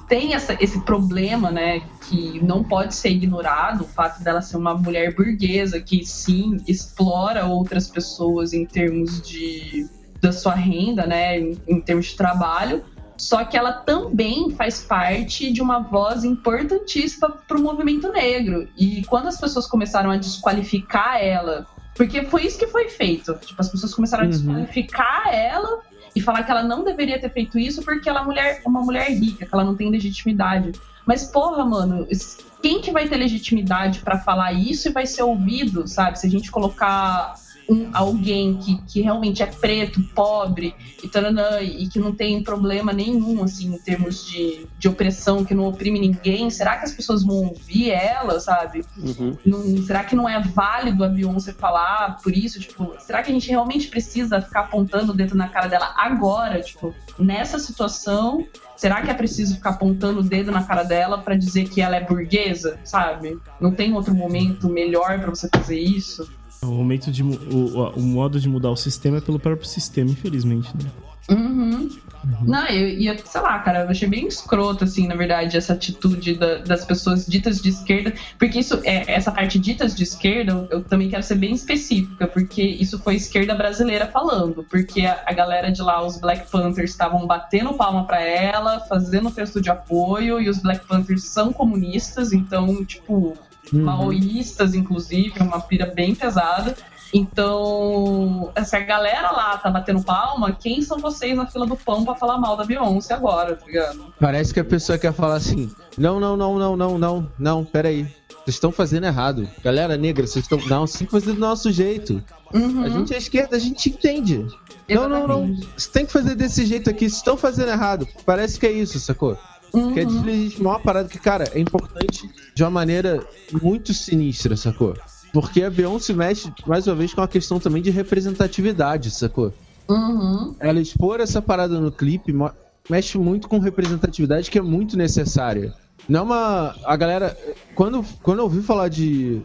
S3: tem essa, esse problema, né, que não pode ser ignorado, o fato dela ser uma mulher burguesa que, sim, explora outras pessoas em termos de da sua renda, né, em, em termos de trabalho, só que ela também faz parte de uma voz importantíssima para o movimento negro. E quando as pessoas começaram a desqualificar ela, porque foi isso que foi feito, tipo, as pessoas começaram uhum. a desqualificar ela e falar que ela não deveria ter feito isso porque ela é mulher, uma mulher rica, que ela não tem legitimidade. Mas, porra, mano, quem que vai ter legitimidade para falar isso e vai ser ouvido, sabe? Se a gente colocar um, alguém que, que realmente é preto, pobre e, taranã, e que não tem problema nenhum, assim, em termos de, de opressão, que não oprime ninguém, será que as pessoas vão ouvir ela, sabe? Uhum. Não, será que não é válido a Beyoncé falar por isso? Tipo, será que a gente realmente precisa ficar apontando o dedo na cara dela agora, tipo, nessa situação? Será que é preciso ficar apontando o dedo na cara dela para dizer que ela é burguesa, sabe? Não tem outro momento melhor para você fazer isso?
S4: O momento de o, o modo de mudar o sistema é pelo próprio sistema, infelizmente, né?
S3: Uhum. Uhum. Não, eu ia, sei lá, cara, eu achei bem escroto, assim, na verdade, essa atitude da, das pessoas ditas de esquerda, porque isso, é, essa parte ditas de esquerda, eu, também quero ser bem específica, porque isso foi esquerda brasileira falando, porque a, a galera de lá, os Black Panthers, estavam batendo palma para ela, fazendo texto de apoio, e os Black Panthers são comunistas, então, tipo, uhum. maoístas, inclusive, uma pira bem pesada. Então, se a galera lá tá batendo palma, quem são vocês na fila do pão pra falar mal da Beyoncé agora, tá ligado?
S5: Parece que a pessoa quer falar assim: não, não, não, não, não, não, não, peraí. Vocês estão fazendo errado. Galera negra, vocês estão. Não, sim fazer do nosso jeito. Uhum. A gente é esquerda, a gente entende. Exatamente. Não, não, não. Você tem que fazer desse jeito aqui. Vocês estão fazendo errado. Parece que é isso, sacou? Uhum. Que é deslegitimar uma parada que, cara, é importante de uma maneira muito sinistra, sacou? Porque a Beyoncé mexe, mais uma vez, com a questão também de representatividade, sacou?
S3: Uhum.
S5: Ela expor essa parada no clipe mexe muito com representatividade que é muito necessária. Não é uma. A galera. Quando, quando eu ouvi falar de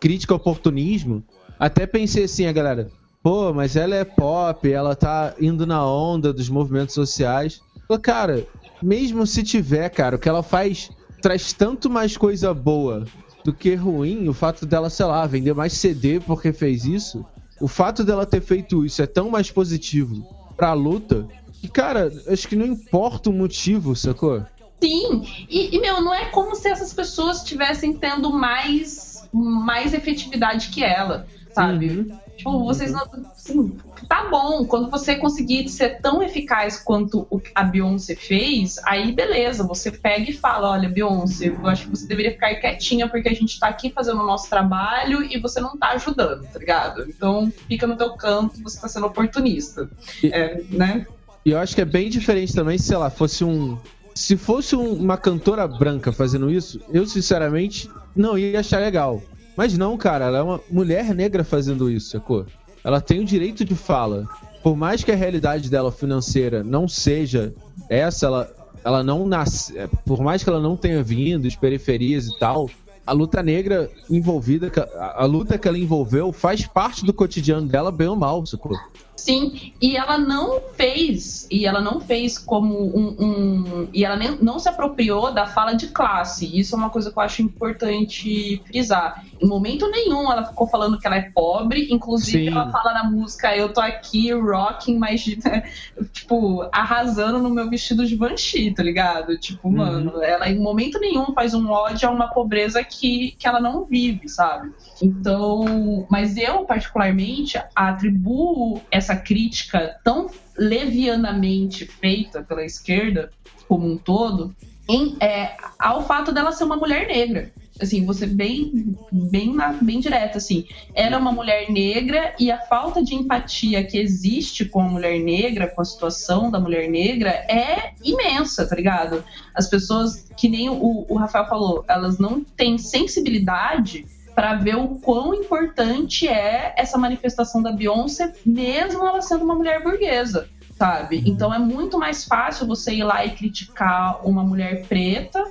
S5: crítica ao oportunismo, até pensei assim, a galera. Pô, mas ela é pop, ela tá indo na onda dos movimentos sociais. Cara, mesmo se tiver, cara, o que ela faz traz tanto mais coisa boa do que ruim. O fato dela, sei lá, vender mais CD porque fez isso. O fato dela ter feito isso é tão mais positivo pra luta que, cara, acho que não importa o motivo, sacou?
S3: Sim, e, e meu, não é como se essas pessoas estivessem tendo mais, mais efetividade que ela, sabe? Uhum. Tipo, vocês não. Assim, tá bom, quando você conseguir ser tão eficaz quanto o- a Beyoncé fez, aí beleza, você pega e fala: olha, Beyoncé, eu acho que você deveria ficar quietinha porque a gente tá aqui fazendo o nosso trabalho e você não tá ajudando, tá ligado? Então fica no teu canto, você tá sendo oportunista. É, né?
S5: E eu acho que é bem diferente também, se sei lá, fosse um. Se fosse um- uma cantora branca fazendo isso, eu sinceramente não ia achar legal. Mas não, cara, ela é uma mulher negra fazendo isso, sacou? Ela tem o direito de fala. Por mais que a realidade dela financeira não seja essa, ela, ela não nasce. é, Por mais que ela não tenha vindo de periferias e tal, a luta negra envolvida, a, a luta que ela envolveu faz parte do cotidiano dela, bem ou mal, sacou?
S3: Sim, e ela não fez, e ela não fez como um. um- e ela nem, não se apropriou da fala de classe. Isso é uma coisa que eu acho importante frisar. Em momento nenhum ela ficou falando que ela é pobre, inclusive
S5: Sim.
S3: ela fala na música Eu tô aqui, rocking, mas (laughs) tipo, arrasando no meu vestido de Banshee, tá ligado? Tipo,
S5: Uhum.
S3: mano, ela em momento nenhum faz um ódio a uma pobreza que, que ela não vive, sabe? Então, mas eu, particularmente, atribuo essa crítica tão levianamente feita pela esquerda como um todo em, é, ao fato dela ser uma mulher negra. Assim, você bem, bem, bem direta, assim. Ela é uma mulher negra e a falta de empatia que existe com a mulher negra, com a situação da mulher negra, é imensa, tá ligado? As pessoas, que nem o, o Rafael falou, elas não têm sensibilidade para ver o quão importante é essa manifestação da Beyoncé, mesmo ela sendo uma mulher burguesa, sabe? Então é muito mais fácil você ir lá e criticar uma mulher preta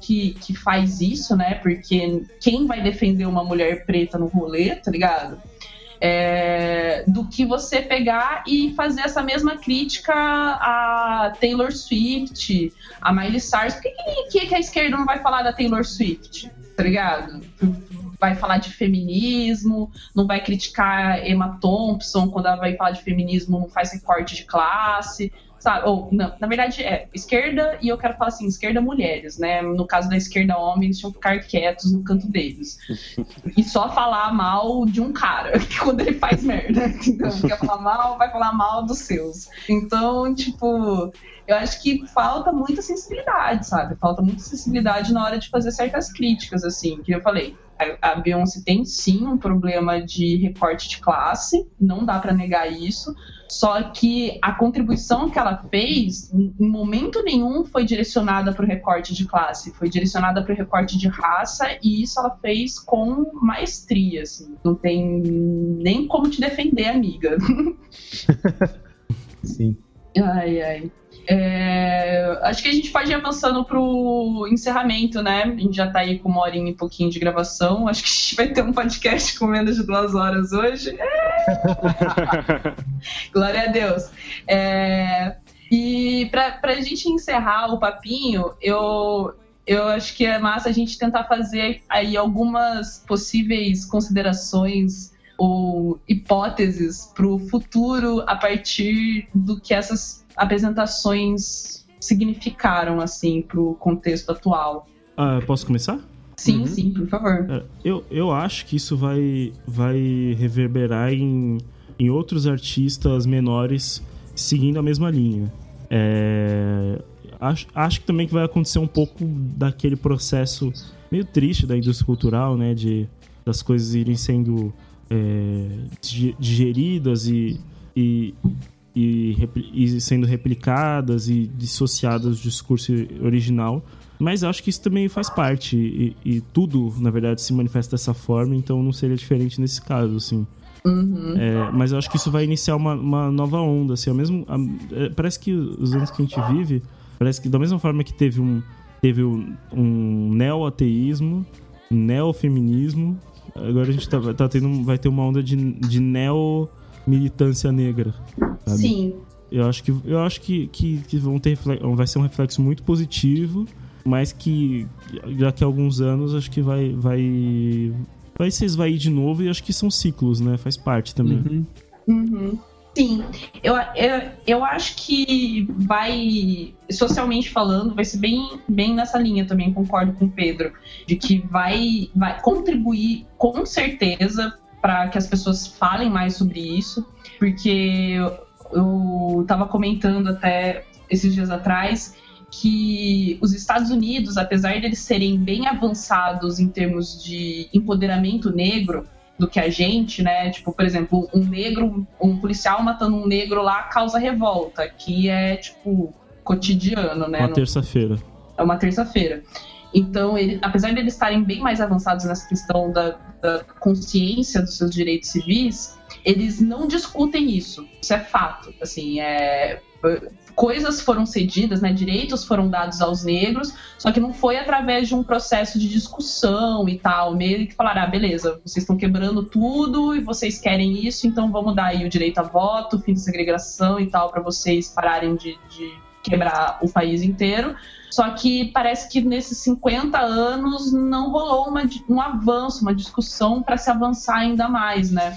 S3: que, que faz isso, né? Porque quem vai defender uma mulher preta no rolê, tá ligado? É, do que você pegar e fazer essa mesma crítica a Taylor Swift, a Miley Cyrus. Por que, que, que a esquerda não vai falar da Taylor Swift? Tá ligado? Vai falar de feminismo, não vai criticar Emma Thompson quando ela vai falar de feminismo, não faz recorte de classe, sabe? Ou, não, na verdade é esquerda, e eu quero falar assim, esquerda mulheres, né? No caso da esquerda homens, tinham que ficar quietos no canto deles. (laughs) E só falar mal de um cara, (laughs) que quando ele faz merda. (laughs) Então, quer falar mal, vai falar mal dos seus. Então, tipo, eu acho que falta muita sensibilidade, sabe? Falta muita sensibilidade na hora de fazer certas críticas, assim, que eu falei. A Beyoncé tem sim um problema de recorte de classe, não dá pra negar isso. Só que a contribuição que ela fez, em momento nenhum, foi direcionada para o recorte de classe, foi direcionada para o recorte de raça, e isso ela fez com maestria. Assim. Não tem nem como te defender, amiga. (laughs)
S5: Sim.
S3: Ai, ai. É, acho que a gente pode ir avançando pro encerramento, né? A gente já tá aí com uma horinha e pouquinho de gravação. Acho que a gente vai ter um podcast com menos de duas horas hoje. É. (laughs) Glória a Deus. É, e pra, pra gente encerrar o papinho, eu, eu acho que é massa a gente tentar fazer aí algumas possíveis considerações ou hipóteses para o futuro a partir do que essas apresentações significaram assim para o contexto atual.
S4: Ah, posso começar?
S3: Sim, sim, por favor.
S4: É, Eu, eu acho que isso vai, vai reverberar em, em outros artistas menores seguindo a mesma linha. É, acho, acho que também que vai acontecer um pouco daquele processo meio triste da indústria cultural, né? De, das coisas irem sendo é, di- digeridas e, e, e, e sendo replicadas e dissociadas do discurso original. Mas acho que isso também faz parte e, e tudo, na verdade, se manifesta dessa forma, então não seria diferente nesse caso, assim.
S3: Uhum.
S4: É, mas eu acho que isso vai iniciar uma, uma nova onda, assim, ao mesmo, a- é, parece que os anos que a gente vive, parece que da mesma forma que teve um, teve um, um neo-ateísmo, um neo-feminismo, agora a gente tá, tá tendo, vai ter uma onda de, de neo-militância negra. sabe?
S3: Sim.
S4: Eu acho que, eu acho que, que, que vão ter, vai ser um reflexo muito positivo, mas que daqui a alguns anos acho que vai, vai, vai se esvair de novo e acho que são ciclos, né? Faz parte também.
S3: Uhum. Sim, eu, eu, eu acho que vai, socialmente falando, vai ser bem, bem nessa linha também, concordo com o Pedro, de que vai, vai contribuir com certeza para que as pessoas falem mais sobre isso, porque eu estava comentando até esses dias atrás que os Estados Unidos, apesar de eles serem bem avançados em termos de empoderamento negro do que a gente, né? Tipo, por exemplo, um negro, um policial matando um negro lá causa revolta, que é tipo cotidiano, né?
S4: Uma terça-feira.
S3: é uma terça-feira. Então, ele, apesar de eles estarem bem mais avançados nessa questão da, da consciência dos seus direitos civis, eles não discutem isso. Isso é fato. Assim, é, coisas foram cedidas, né, direitos foram dados aos negros, só que não foi através de um processo de discussão e tal, meio que falaram, ah, beleza, vocês estão quebrando tudo e vocês querem isso, então vamos dar aí o direito a voto, fim de segregação e tal, para vocês pararem de, de quebrar o país inteiro. Só que parece que nesses 50 anos não rolou uma, um avanço, uma discussão para se avançar ainda mais, né?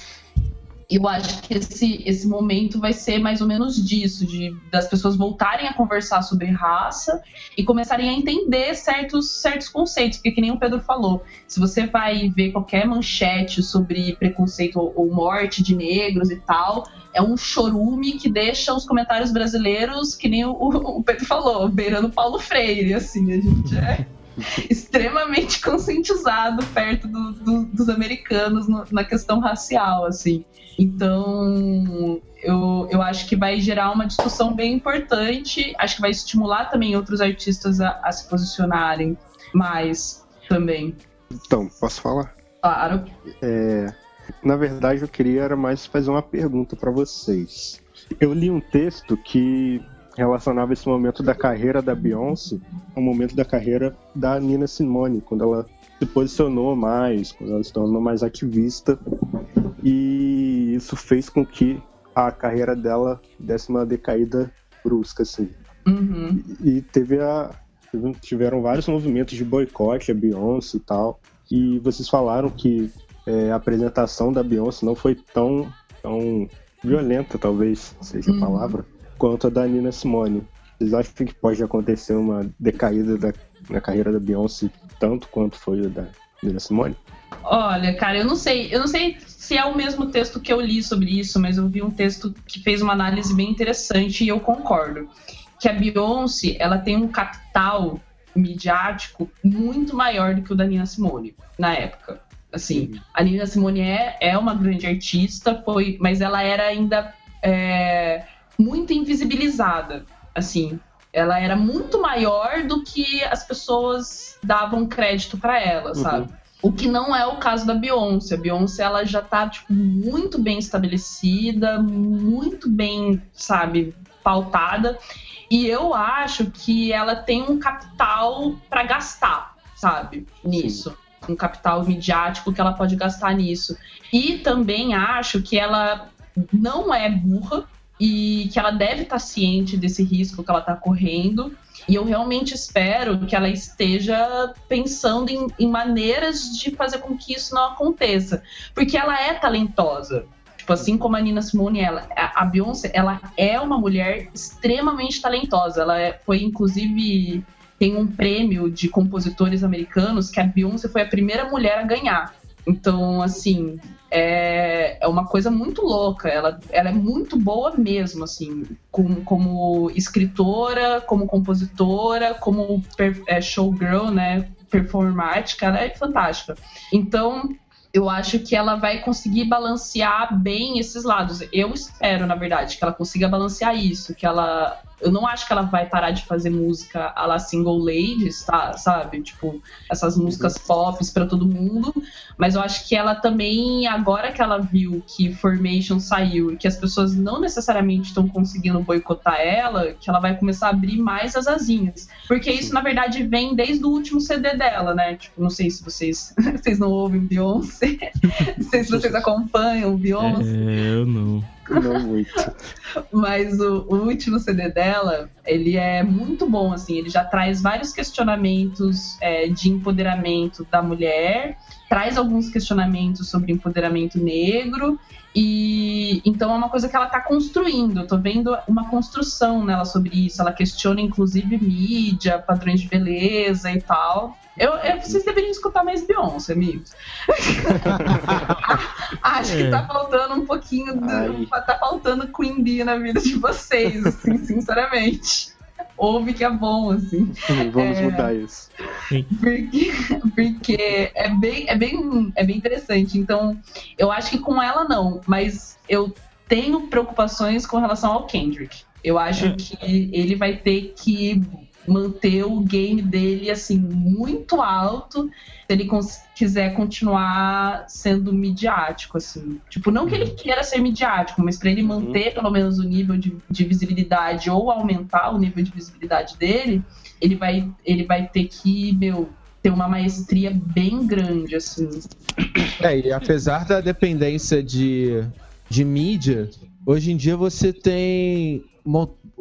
S3: Eu acho que esse, esse momento vai ser mais ou menos disso, de das pessoas voltarem a conversar sobre raça e começarem a entender certos, certos conceitos, porque que nem o Pedro falou, se você vai ver qualquer manchete sobre preconceito ou, ou morte de negros e tal, é um chorume que deixa os comentários brasileiros, que nem o, o Pedro falou, beirando Paulo Freire, assim, a gente é (laughs) extremamente conscientizado perto do- do- dos americanos no- na questão racial, assim. Então, eu, eu acho que vai gerar uma discussão bem importante, acho que vai estimular também outros artistas a, a se posicionarem mais também.
S8: Então, posso falar?
S3: Claro.
S8: É, na verdade, eu queria era mais fazer uma pergunta para vocês. Eu li um texto que relacionava esse momento da carreira da Beyoncé ao momento da carreira da Nina Simone, quando ela se posicionou mais, quando ela se tornou mais ativista. E isso fez com que a carreira dela desse uma decaída brusca, assim.
S3: Uhum.
S8: E teve a. Tiveram vários movimentos de boicote a Beyoncé e tal. E vocês falaram que é, a apresentação da Beyoncé não foi tão, tão violenta, talvez seja a
S3: Uhum.
S8: palavra, quanto a da Nina Simone. Vocês acham que pode acontecer uma decaída da, na carreira da Beyoncé tanto quanto foi a da Nina Simone?
S3: Olha, cara, eu não sei, eu não sei se é o mesmo texto que eu li sobre isso, mas eu vi um texto que fez uma análise bem interessante e eu concordo. Que a Beyoncé, ela tem um capital midiático muito maior do que o da Nina Simone na época. Assim, a Nina Simone é, é uma grande artista, foi, mas ela era ainda é, muito invisibilizada, assim. Ela era muito maior do que as pessoas davam crédito para ela, sabe? O que não é o caso da Beyoncé. A Beyoncé ela já tá tipo, muito bem estabelecida, muito bem, sabe, pautada. E eu acho que ela tem um capital para gastar, sabe, nisso. Um capital midiático que ela pode gastar nisso. E também acho que ela não é burra e que ela deve estar ciente desse risco que ela está correndo. E eu realmente espero que ela esteja pensando em, em maneiras de fazer com que isso não aconteça. Porque ela é talentosa. Tipo, assim como a Nina Simone, ela, a a Beyoncé, ela é uma mulher extremamente talentosa. Ela é- foi, inclusive, tem um prêmio de compositores americanos que a Beyoncé foi a primeira mulher a ganhar. Então, assim, é, é uma coisa muito louca. Ela, ela é muito boa mesmo, assim, com- como escritora, como compositora, como per- é, showgirl, né? Performática, ela é fantástica. Então, eu acho que ela vai conseguir balancear bem esses lados. Eu espero, na verdade, que ela consiga balancear isso, que ela. Eu não acho que ela vai parar de fazer música a la single ladies, tá? Sabe? Tipo, essas músicas pop pra todo mundo. Mas eu acho que ela também, agora que ela viu que Formation saiu e que as pessoas não necessariamente estão conseguindo boicotar ela, que ela vai começar a abrir mais as asinhas. Porque isso, na verdade, vem desde o último CD dela, né? Tipo, não sei se vocês, (laughs) vocês não ouvem Beyoncé, (laughs) não sei se vocês acompanham Beyoncé.
S4: É, eu não.
S8: Não muito. (laughs)
S3: Mas o, o último CD dela, ele é muito bom, assim, ele já traz vários questionamentos é, de empoderamento da mulher traz alguns questionamentos sobre empoderamento negro e então é uma coisa que ela está construindo. Eu tô vendo uma construção nela sobre isso. Ela questiona inclusive mídia, padrões de beleza e tal. Eu, eu- vocês deveriam escutar mais Beyoncé, amigos. (laughs) Acho que
S4: É.
S3: tá faltando um pouquinho. do- tá faltando Queen Bee na vida de vocês, assim, sinceramente. Ouve que é bom, assim.
S8: Vamos
S3: É.
S8: mudar isso.
S3: Porque, porque é, bem, é, bem, é bem interessante. Então, eu acho que com ela não, mas eu tenho preocupações com relação ao Kendrick. Eu acho
S4: É.
S3: que ele vai ter que manter o game dele assim muito alto se ele quiser continuar sendo midiático assim. Tipo não que ele queira ser midiático mas para ele manter pelo menos o nível de, de visibilidade ou aumentar o nível de visibilidade dele ele vai ele vai ter que meu ter uma maestria bem grande assim.
S5: É, e apesar da dependência de, de mídia, hoje em dia você tem.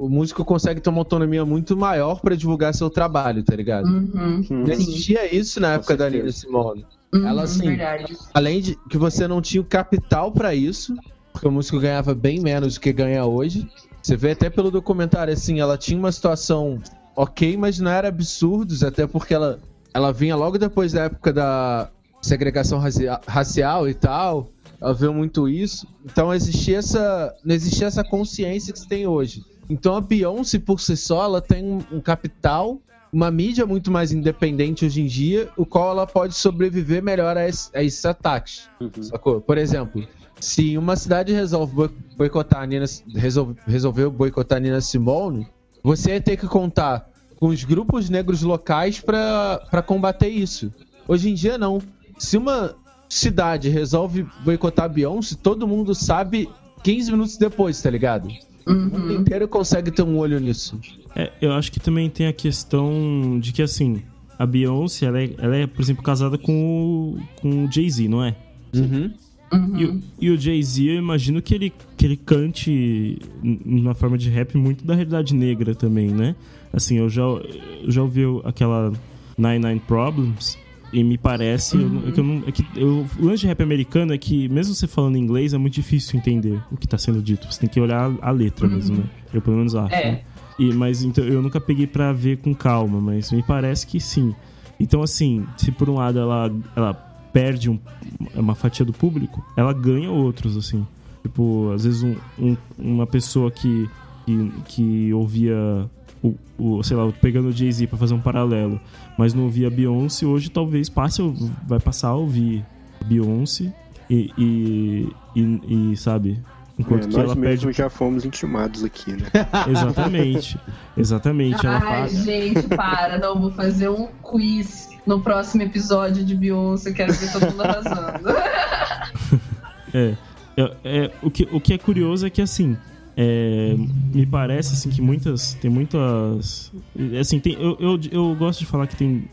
S5: O músico consegue ter uma autonomia muito maior pra divulgar seu trabalho, tá ligado?
S3: Uhum,
S5: Não
S3: sim.
S5: existia isso na época da. Nina Simone.
S3: Uhum,
S5: ela, assim,
S3: verdade
S5: Além de que você não tinha o capital pra isso, porque o músico ganhava bem menos do que ganha hoje. Você vê até pelo documentário, assim, ela tinha uma situação ok, mas não era absurdos, até porque ela, ela vinha logo depois da época da segregação racia- racial e tal. Ela viu muito isso. Então existia essa, não existia essa consciência que se tem hoje. Então a Beyoncé, por si só, ela tem um, capital uma mídia muito mais independente hoje em dia, o qual ela pode sobreviver melhor a, esse- a esses ataques. Sacou? Por exemplo, se uma cidade resolve boi- boicotar a Nina, resolve, resolveu boicotar a Nina Simone, você ia ter que contar com os grupos negros locais pra combater isso. Hoje em dia, não. Se uma cidade resolve boicotar a Beyoncé, todo mundo sabe 15 minutos depois, tá ligado? O mundo inteiro consegue ter um olho nisso.
S4: É, eu acho que também tem a questão de que, assim, a Beyoncé, ela é, ela é, por exemplo, casada com o, com o Jay-Z, não é?
S5: Uhum.
S4: E, o- e o Jay-Z, eu imagino que ele, que ele cante numa forma de rap muito da realidade negra também, né? Assim, eu já, eu já ouvi aquela Nine Nine Problems e me parece... eu não- é que eu não- é que eu- o lance de rap americano é que, mesmo você falando inglês, é muito difícil entender o que tá sendo dito. Você tem que olhar a letra mesmo, né? Eu pelo menos acho,
S3: É.
S4: né? E, mas então, eu nunca peguei pra ver com calma, mas me parece que sim. Então, assim, se por um lado ela, ela perde um- uma fatia do público, ela ganha outros, assim. Tipo, às vezes um- um- uma pessoa que, que, que ouvia o, o, sei lá, pegando o Jay-Z pra fazer um paralelo, mas não ouvia Beyoncé, hoje talvez passe, vai passar a ouvir Beyoncé e, e, e, e, sabe, enquanto
S8: É,
S4: que
S8: nós
S4: ela
S8: mesmos
S4: perde...
S8: já fomos intimados aqui, né? (laughs)
S4: Exatamente, exatamente, ela
S3: Ai,
S4: paga...
S3: gente, para. Não, vou fazer um quiz no próximo episódio de Beyoncé. Quero ver todo mundo arrasando. (laughs)
S4: É, é, é, o, que, o que é curioso é que, assim, é, me parece assim, que muitas. Tem muitas. Assim, tem, eu, eu, eu gosto de falar que tem,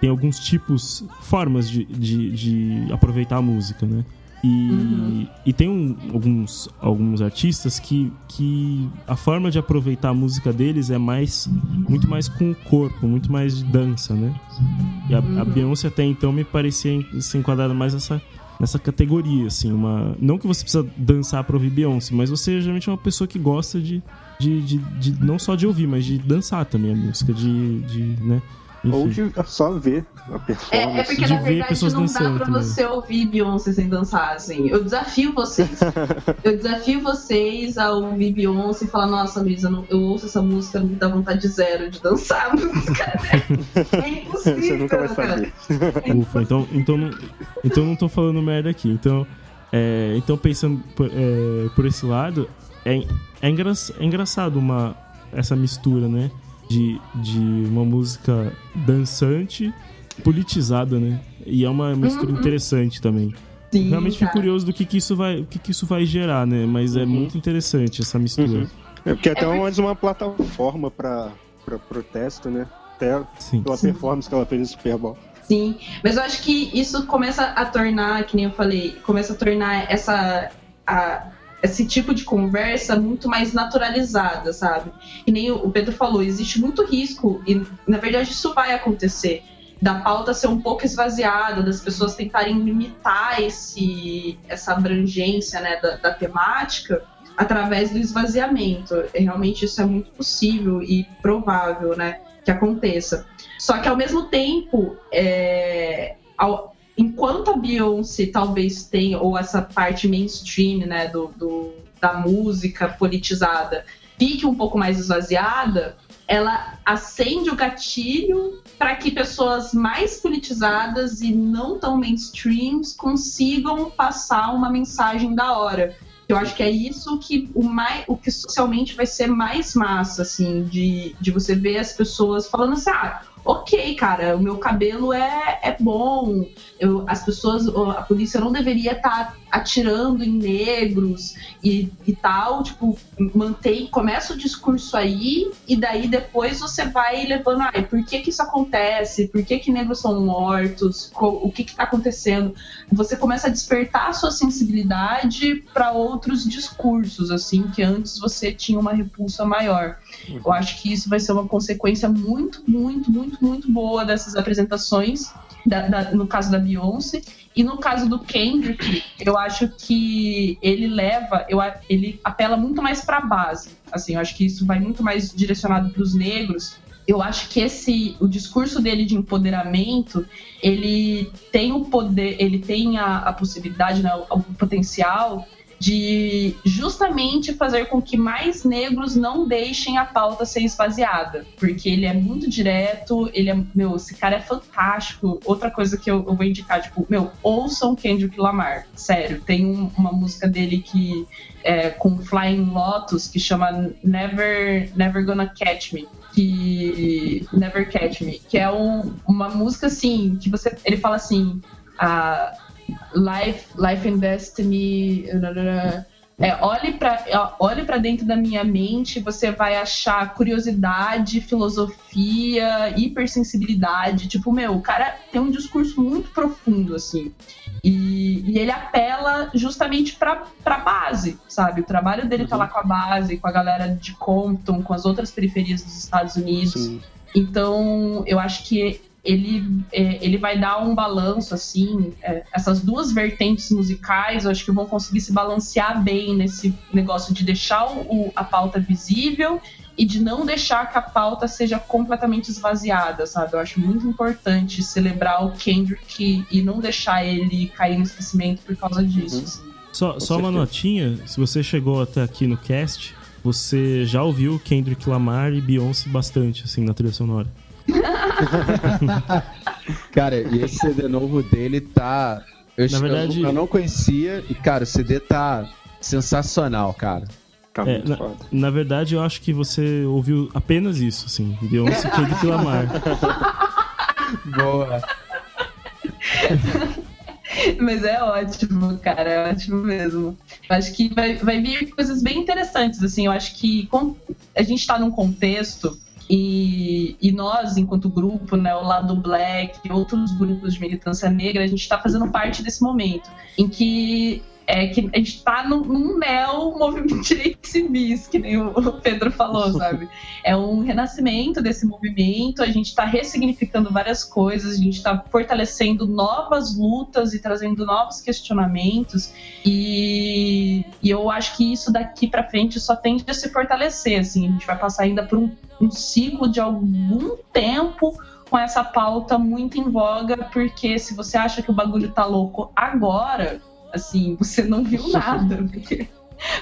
S4: tem alguns tipos, formas de, de, de aproveitar a música, né? E, e tem um- alguns, alguns artistas que, que a forma de aproveitar a música deles é mais muito mais com o corpo, muito mais de dança, né? E a, a Beyoncé até então me parecia se enquadrar mais nessa, nessa categoria, assim, uma... Não que você precisa dançar pra ouvir Beyoncé, mas você geralmente é uma pessoa que gosta de, de, de, de- não só de ouvir, mas de dançar também a música, de, de né?
S8: Ou
S4: Enfim.
S8: de só ver a
S3: É,
S8: performance.
S3: é porque,
S4: De
S3: na
S4: ver
S3: verdade, não dá pra
S4: também.
S3: você ouvir Beyoncé sem dançar, assim. Eu desafio vocês. (laughs) eu desafio vocês a ouvir Beyoncé e falar, nossa, Luísa, eu ouço essa música, me dá vontade zero de dançar a música. (laughs) É impossível,
S8: Você nunca vai
S3: cara.
S8: saber.
S4: Ufa, então, então, não, então não tô falando merda aqui. Então, é, então pensando por, é, por esse lado, é, é, engra, é engraçado uma, essa mistura, né? De, de uma música dançante, politizada, né? E é uma mistura interessante também.
S3: Sim,
S4: Realmente fico curioso do que, que isso vai, o que, que isso vai gerar, né? Mas é muito interessante essa mistura.
S8: É porque até
S3: É
S8: mais uma plataforma pra, pra protesto, né? Até
S4: Sim.
S8: pela performance que ela fez no Super Bowl.
S3: Sim, mas eu acho que isso começa a tornar, que nem eu falei, começa a tornar essa a- esse tipo de conversa muito mais naturalizada, sabe? Que nem o Pedro falou, existe muito risco e na verdade isso vai acontecer da pauta ser um pouco esvaziada, das pessoas tentarem limitar esse, essa abrangência né, da, da temática através do esvaziamento. E realmente isso é muito possível e provável né, que aconteça. Só que ao mesmo tempo, é, ao, enquanto a Beyoncé talvez tenha, ou essa parte mainstream né, do, do da música politizada, fique um pouco mais esvaziada, ela acende o gatilho para que pessoas mais politizadas e não tão mainstreams consigam passar uma mensagem da hora. Eu acho que é isso que o, mais, o que socialmente vai ser mais massa, assim, de, de você ver as pessoas falando assim, ah, ok, cara, o meu cabelo é, é bom, eu, as pessoas, a polícia não deveria estar tá atirando em negros e, e tal, tipo, mantém, começa o discurso aí e daí depois você vai levando, ai, por que que isso acontece? Por que que negros são mortos? O que que tá acontecendo? Você começa a despertar a sua sensibilidade para outros discursos, assim, que antes você tinha uma repulsa maior. Eu acho que isso vai ser uma consequência muito, muito, muito, muito boa dessas apresentações, da, da, no caso da Beyoncé. E no caso do Kendrick, eu acho que ele leva, eu, ele apela muito mais para a base. Assim, eu acho que isso vai muito mais direcionado para os negros. Eu acho que esse, o discurso dele de empoderamento, ele tem o poder, ele tem a, a possibilidade, né, o, o potencial de justamente fazer com que mais negros não deixem a pauta ser esvaziada, porque ele é muito direto, ele é, meu, esse cara é fantástico. Outra coisa que eu, eu vou indicar, tipo, meu, ouçam Kendrick Lamar, sério, tem um, uma música dele que é com Flying Lotus que chama Never Never Gonna Catch Me, que Never Catch Me, que é um, uma música assim, que você ele fala assim, a Life, Life and Destiny. É, olhe para olhe para dentro da minha mente, você vai achar curiosidade, filosofia, hipersensibilidade. Tipo, meu, o cara tem um discurso muito profundo, assim. E, e ele apela justamente para a base, sabe? O trabalho dele uhum. tá lá com a base, com a galera de Compton, com as outras periferias dos Estados Unidos. Sim. Então, eu acho que ele, é, ele vai dar um balanço, assim, é, essas duas vertentes musicais, eu acho que vão conseguir se balancear bem nesse negócio de deixar o, a pauta visível e de não deixar que a pauta seja completamente esvaziada, sabe? Eu acho muito importante celebrar o Kendrick e não deixar ele cair no esquecimento por causa disso. Uhum. Assim.
S4: Só, só uma notinha, se você chegou até aqui no cast, você já ouviu Kendrick Lamar e Beyoncé bastante, assim, na trilha sonora. (laughs)
S5: cara, e esse CD novo dele tá. Eu, na verdade... eu, eu não conhecia e, cara, o CD tá sensacional, cara.
S4: Tá é, na, na, verdade, eu acho que você ouviu apenas isso, assim. Beyoncé Kendrick Lamar.
S5: Boa.
S3: Mas é ótimo, cara, é ótimo mesmo. Eu acho que vai, vai vir coisas bem interessantes, assim. Eu acho que com, a gente tá num contexto e, e, nós, enquanto grupo, né, o lado black e outros grupos de militância negra, a gente está fazendo parte desse momento em que é que a gente está num, num neo movimento de direitos civis, que nem o Pedro falou, sabe? É um renascimento desse movimento, a gente está ressignificando várias coisas, a gente está fortalecendo novas lutas e trazendo novos questionamentos, e, e eu acho que isso daqui para frente só tende a se fortalecer, assim, a gente vai passar ainda por um, um ciclo de algum tempo com essa pauta muito em voga, porque se você acha que o bagulho tá louco agora, assim, você não viu (laughs) nada, porque,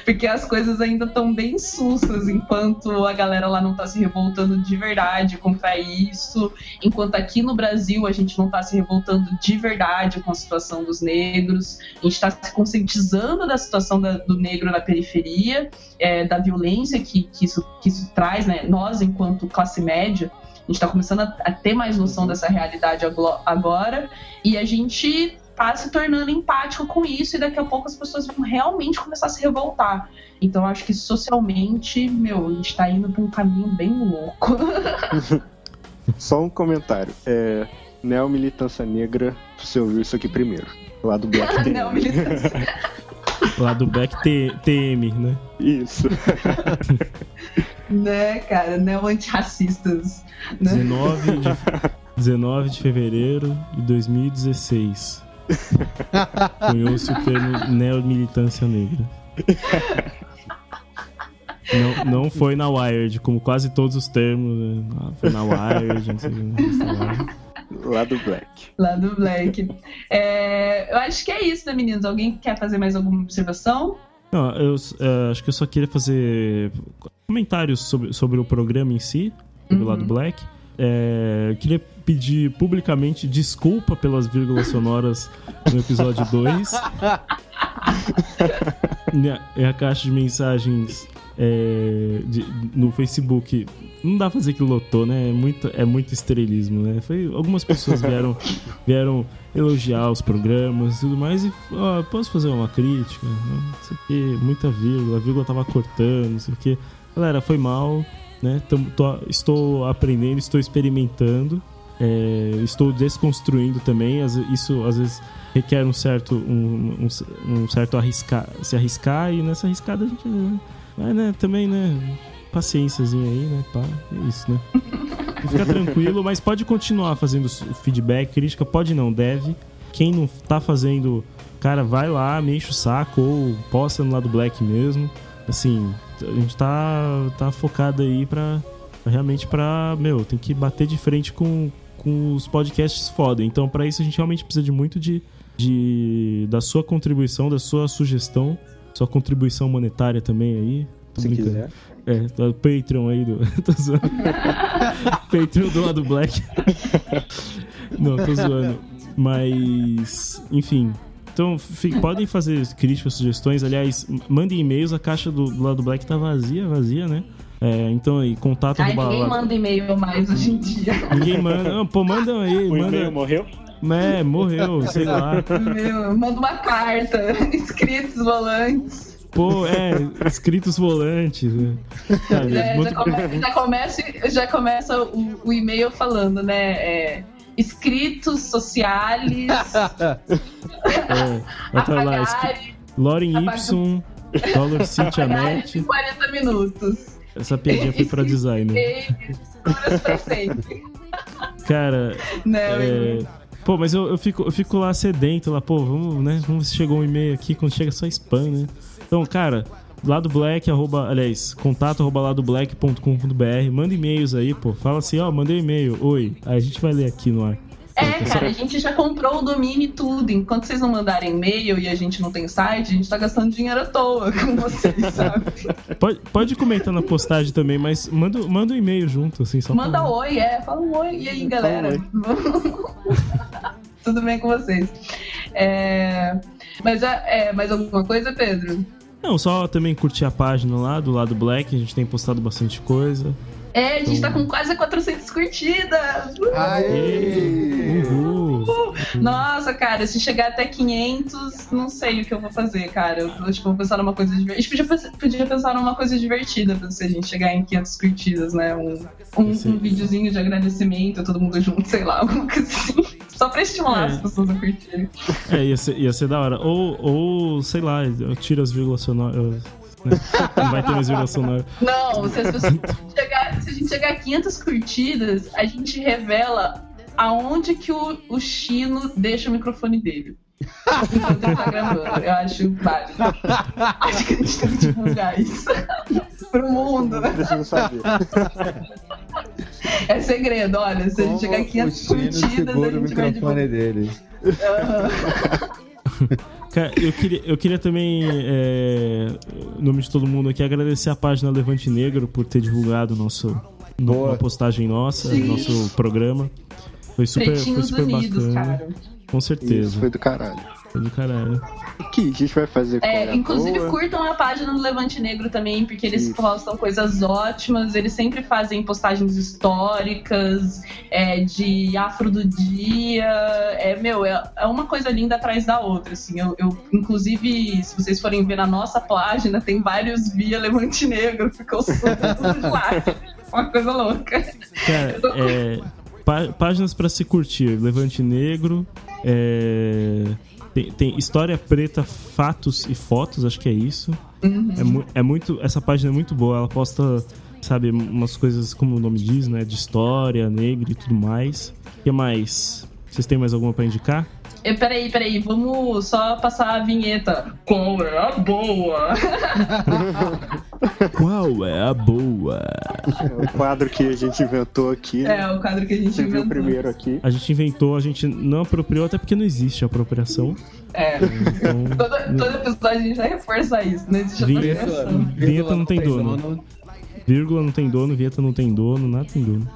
S3: porque as coisas ainda estão bem sussas, enquanto a galera lá não tá se revoltando de verdade contra isso, enquanto aqui no Brasil a gente não tá se revoltando de verdade com a situação dos negros, a gente está se conscientizando da situação da, do negro na periferia, é, da violência que, que, isso, que isso traz, né? Nós, enquanto classe média, a gente está começando a, a, ter mais noção dessa realidade agora e a gente tá se tornando empático com isso e daqui a pouco as pessoas vão realmente começar a se revoltar. Então acho que socialmente, meu, a gente tá indo pra um caminho bem louco. (laughs)
S8: Só um comentário. É, Neomilitância negra, você ouviu isso aqui primeiro. Lá do Black (laughs) TM.
S4: Lá do Black TM, né?
S8: Isso. (laughs)
S3: né, cara, neo antirracistas. Né?
S4: 19 de 19 de fevereiro de 2016. (laughs) Cunhou-se o termo neomilitância negra. Não, não foi na Wired, como quase todos os termos. né? Ah, Foi na Wired, não sei o lá.
S8: Lá do Black.
S3: Lá do Black. É, eu acho que é isso, né, meninos? Alguém quer fazer mais alguma observação?
S4: Não, eu é, acho que eu só queria fazer comentários sobre, sobre o programa em si, do lado Black. É, eu queria pedir publicamente desculpa pelas vírgulas sonoras no episódio 2. Minha, minha caixa de mensagens é, de- no Facebook. Não dá pra dizer que lotou, né? É muito, é muito estrelismo, né? Foi, algumas pessoas vieram, vieram elogiar os programas e tudo mais. E, ó, posso fazer uma crítica? Não sei o muita vírgula, a vírgula tava cortando, não sei o que. Galera, foi mal, né? Tamo- tô- estou aprendendo, estou experimentando. É, estou desconstruindo também. isso às vezes requer um certo, um, um- um certo arriscar, se arriscar, e nessa arriscada a gente. né, Mas, né, também, né? Paciênciazinha aí, né? Pá, é isso, né? (laughs) Fica tranquilo, mas pode continuar fazendo feedback, crítica, pode não, deve. Quem não tá fazendo, cara, vai lá, me enche o saco ou posta no lado Black mesmo. Assim, a gente tá, tá focado aí pra realmente pra, meu, tem que bater de frente com, com os podcasts foda. Então, pra isso a gente realmente precisa de muito de, de da sua contribuição, da sua sugestão, sua contribuição monetária também aí. Tô
S8: Se
S4: brincando.
S8: quiser.
S4: É, do Patreon aí do. (laughs) tô zoando. Patreon do lado Black. Não, tô zoando. Mas, enfim. Então, podem fazer críticas, sugestões. Aliás, mandem e-mails. A caixa do, do lado Black tá vazia, vazia, né? É, então aí, contato
S3: Ai,
S4: arroba
S3: ninguém
S4: lá-
S3: manda e-mail mais hoje em dia.
S4: Ninguém manda. Não, pô, mandam (laughs) aí.
S9: O
S4: manda...
S9: e-mail morreu?
S4: É, morreu, sei lá.
S3: Meu, manda uma carta, (laughs) escritos volantes.
S4: Pô, é, escritos volantes. Né? Sabe,
S3: É,
S4: bota-
S3: já, come- já começa, já começa o, o e-mail falando, né? é, escritos sociais. (laughs)
S4: É, vai tá lá, escri-
S3: apagar,
S4: Loren Y, Dollar City
S3: apagar
S4: Amet.
S3: em 40 minutos.
S4: Essa piadinha foi pra designer. (laughs) Cara,
S3: Né,
S4: é, Pô, mas eu, eu, fico, eu fico lá sedento, lá, pô, vamos, né? Vamos ver se chegou um e-mail aqui, quando chega só spam, né? Então, cara, lado black, arroba, aliás, contato arroba ladoblack.com.br, manda e-mails aí, pô. Fala assim, ó, mandei um e-mail, oi. Aí a gente vai ler aqui no ar.
S3: É, cara, a gente já comprou o domínio e tudo. Enquanto vocês não mandarem e-mail e a gente não tem site, a gente tá gastando dinheiro à toa com vocês, (laughs) sabe?
S4: Pode, pode comentar na postagem também, mas manda, manda um e-mail junto, assim, só
S3: Manda
S4: pra...
S3: oi, é. Fala um oi. E aí, galera? (laughs) Tudo bem com vocês? É... Mas é, mais alguma coisa, Pedro?
S4: Não, só também curtir a página lá, do lado black, a gente tem postado bastante coisa.
S3: É, a gente tá com quase 400 curtidas.
S4: Uhul.
S3: Nossa, cara, se chegar até 500, não sei o que eu vou fazer, cara. Eu vou, tipo, vou pensar numa coisa divertida. A gente podia, pens- podia pensar numa coisa divertida pra se a gente chegar em 500 curtidas, né? Um, um, um videozinho de agradecimento, todo mundo junto, sei lá, (laughs) alguma coisa assim. Só pra estimular
S4: É.
S3: as pessoas a curtirem.
S4: É, ia ser, ia ser da hora. Ou, ou sei lá, eu tiro as vírgulas sonoras. Né? Não vai ter mais vírgula sonora.
S3: Não, se, as pessoas chegar, se a gente chegar a 500 curtidas, a gente revela aonde que o, o Chino deixa o microfone dele. Eu acho válido. Acho que a gente tem que divulgar isso pro mundo.
S8: Preciso saber.
S3: É segredo, olha. Se a gente chegar a 500
S11: o Chino
S3: curtidas, a gente vai divulgar.
S11: microfone dele. (laughs)
S4: Cara, eu queria, eu queria também, é, em nome de todo mundo aqui, agradecer a página Levante Negro por ter divulgado nosso, no-
S11: Boa.
S4: uma postagem nossa,
S3: Sim.
S4: nosso programa. Foi super, foi super
S3: Unidos,
S4: bacana.
S3: cara.
S4: Com certeza.
S8: Isso foi do caralho.
S4: Do caralho.
S8: O que a gente vai fazer com
S3: É, inclusive
S8: Boa.
S3: curtam a página do Levante Negro também, porque eles
S8: Isso.
S3: postam coisas ótimas, eles sempre fazem postagens históricas, é, de afro do dia. É, meu, é, é uma coisa linda atrás da outra, assim. Eu, eu, inclusive, se vocês forem ver na nossa página, tem vários via Levante Negro, ficou super tudo (laughs) lá. Uma coisa louca.
S4: Cara, é, pá- páginas pra se curtir. Levante Negro. é, tem, tem História Preta, Fatos e Fotos, acho que é isso.
S3: Uhum.
S4: É, mu- é muito, essa página é muito boa. Ela posta sabe, umas coisas, como o nome diz, né? De história, negra e tudo mais. O que mais? Vocês têm mais alguma pra indicar?
S3: E, peraí, peraí, vamos só passar a vinheta. Qual é a boa? (laughs)
S4: Qual é a boa?
S8: É o quadro que a gente inventou aqui. né?
S3: É, o quadro que a gente
S8: Você viu
S3: inventou.
S8: primeiro aqui.
S4: A gente inventou, a gente não apropriou, até porque não existe apropriação.
S3: É.
S4: Então,
S3: Todo, todo episódio a gente vai reforçar isso, né? Deixa eu
S4: Vinheta- vinheta não tem dono. Vírgula não tem dono, vinheta não tem dono, nada tem dono.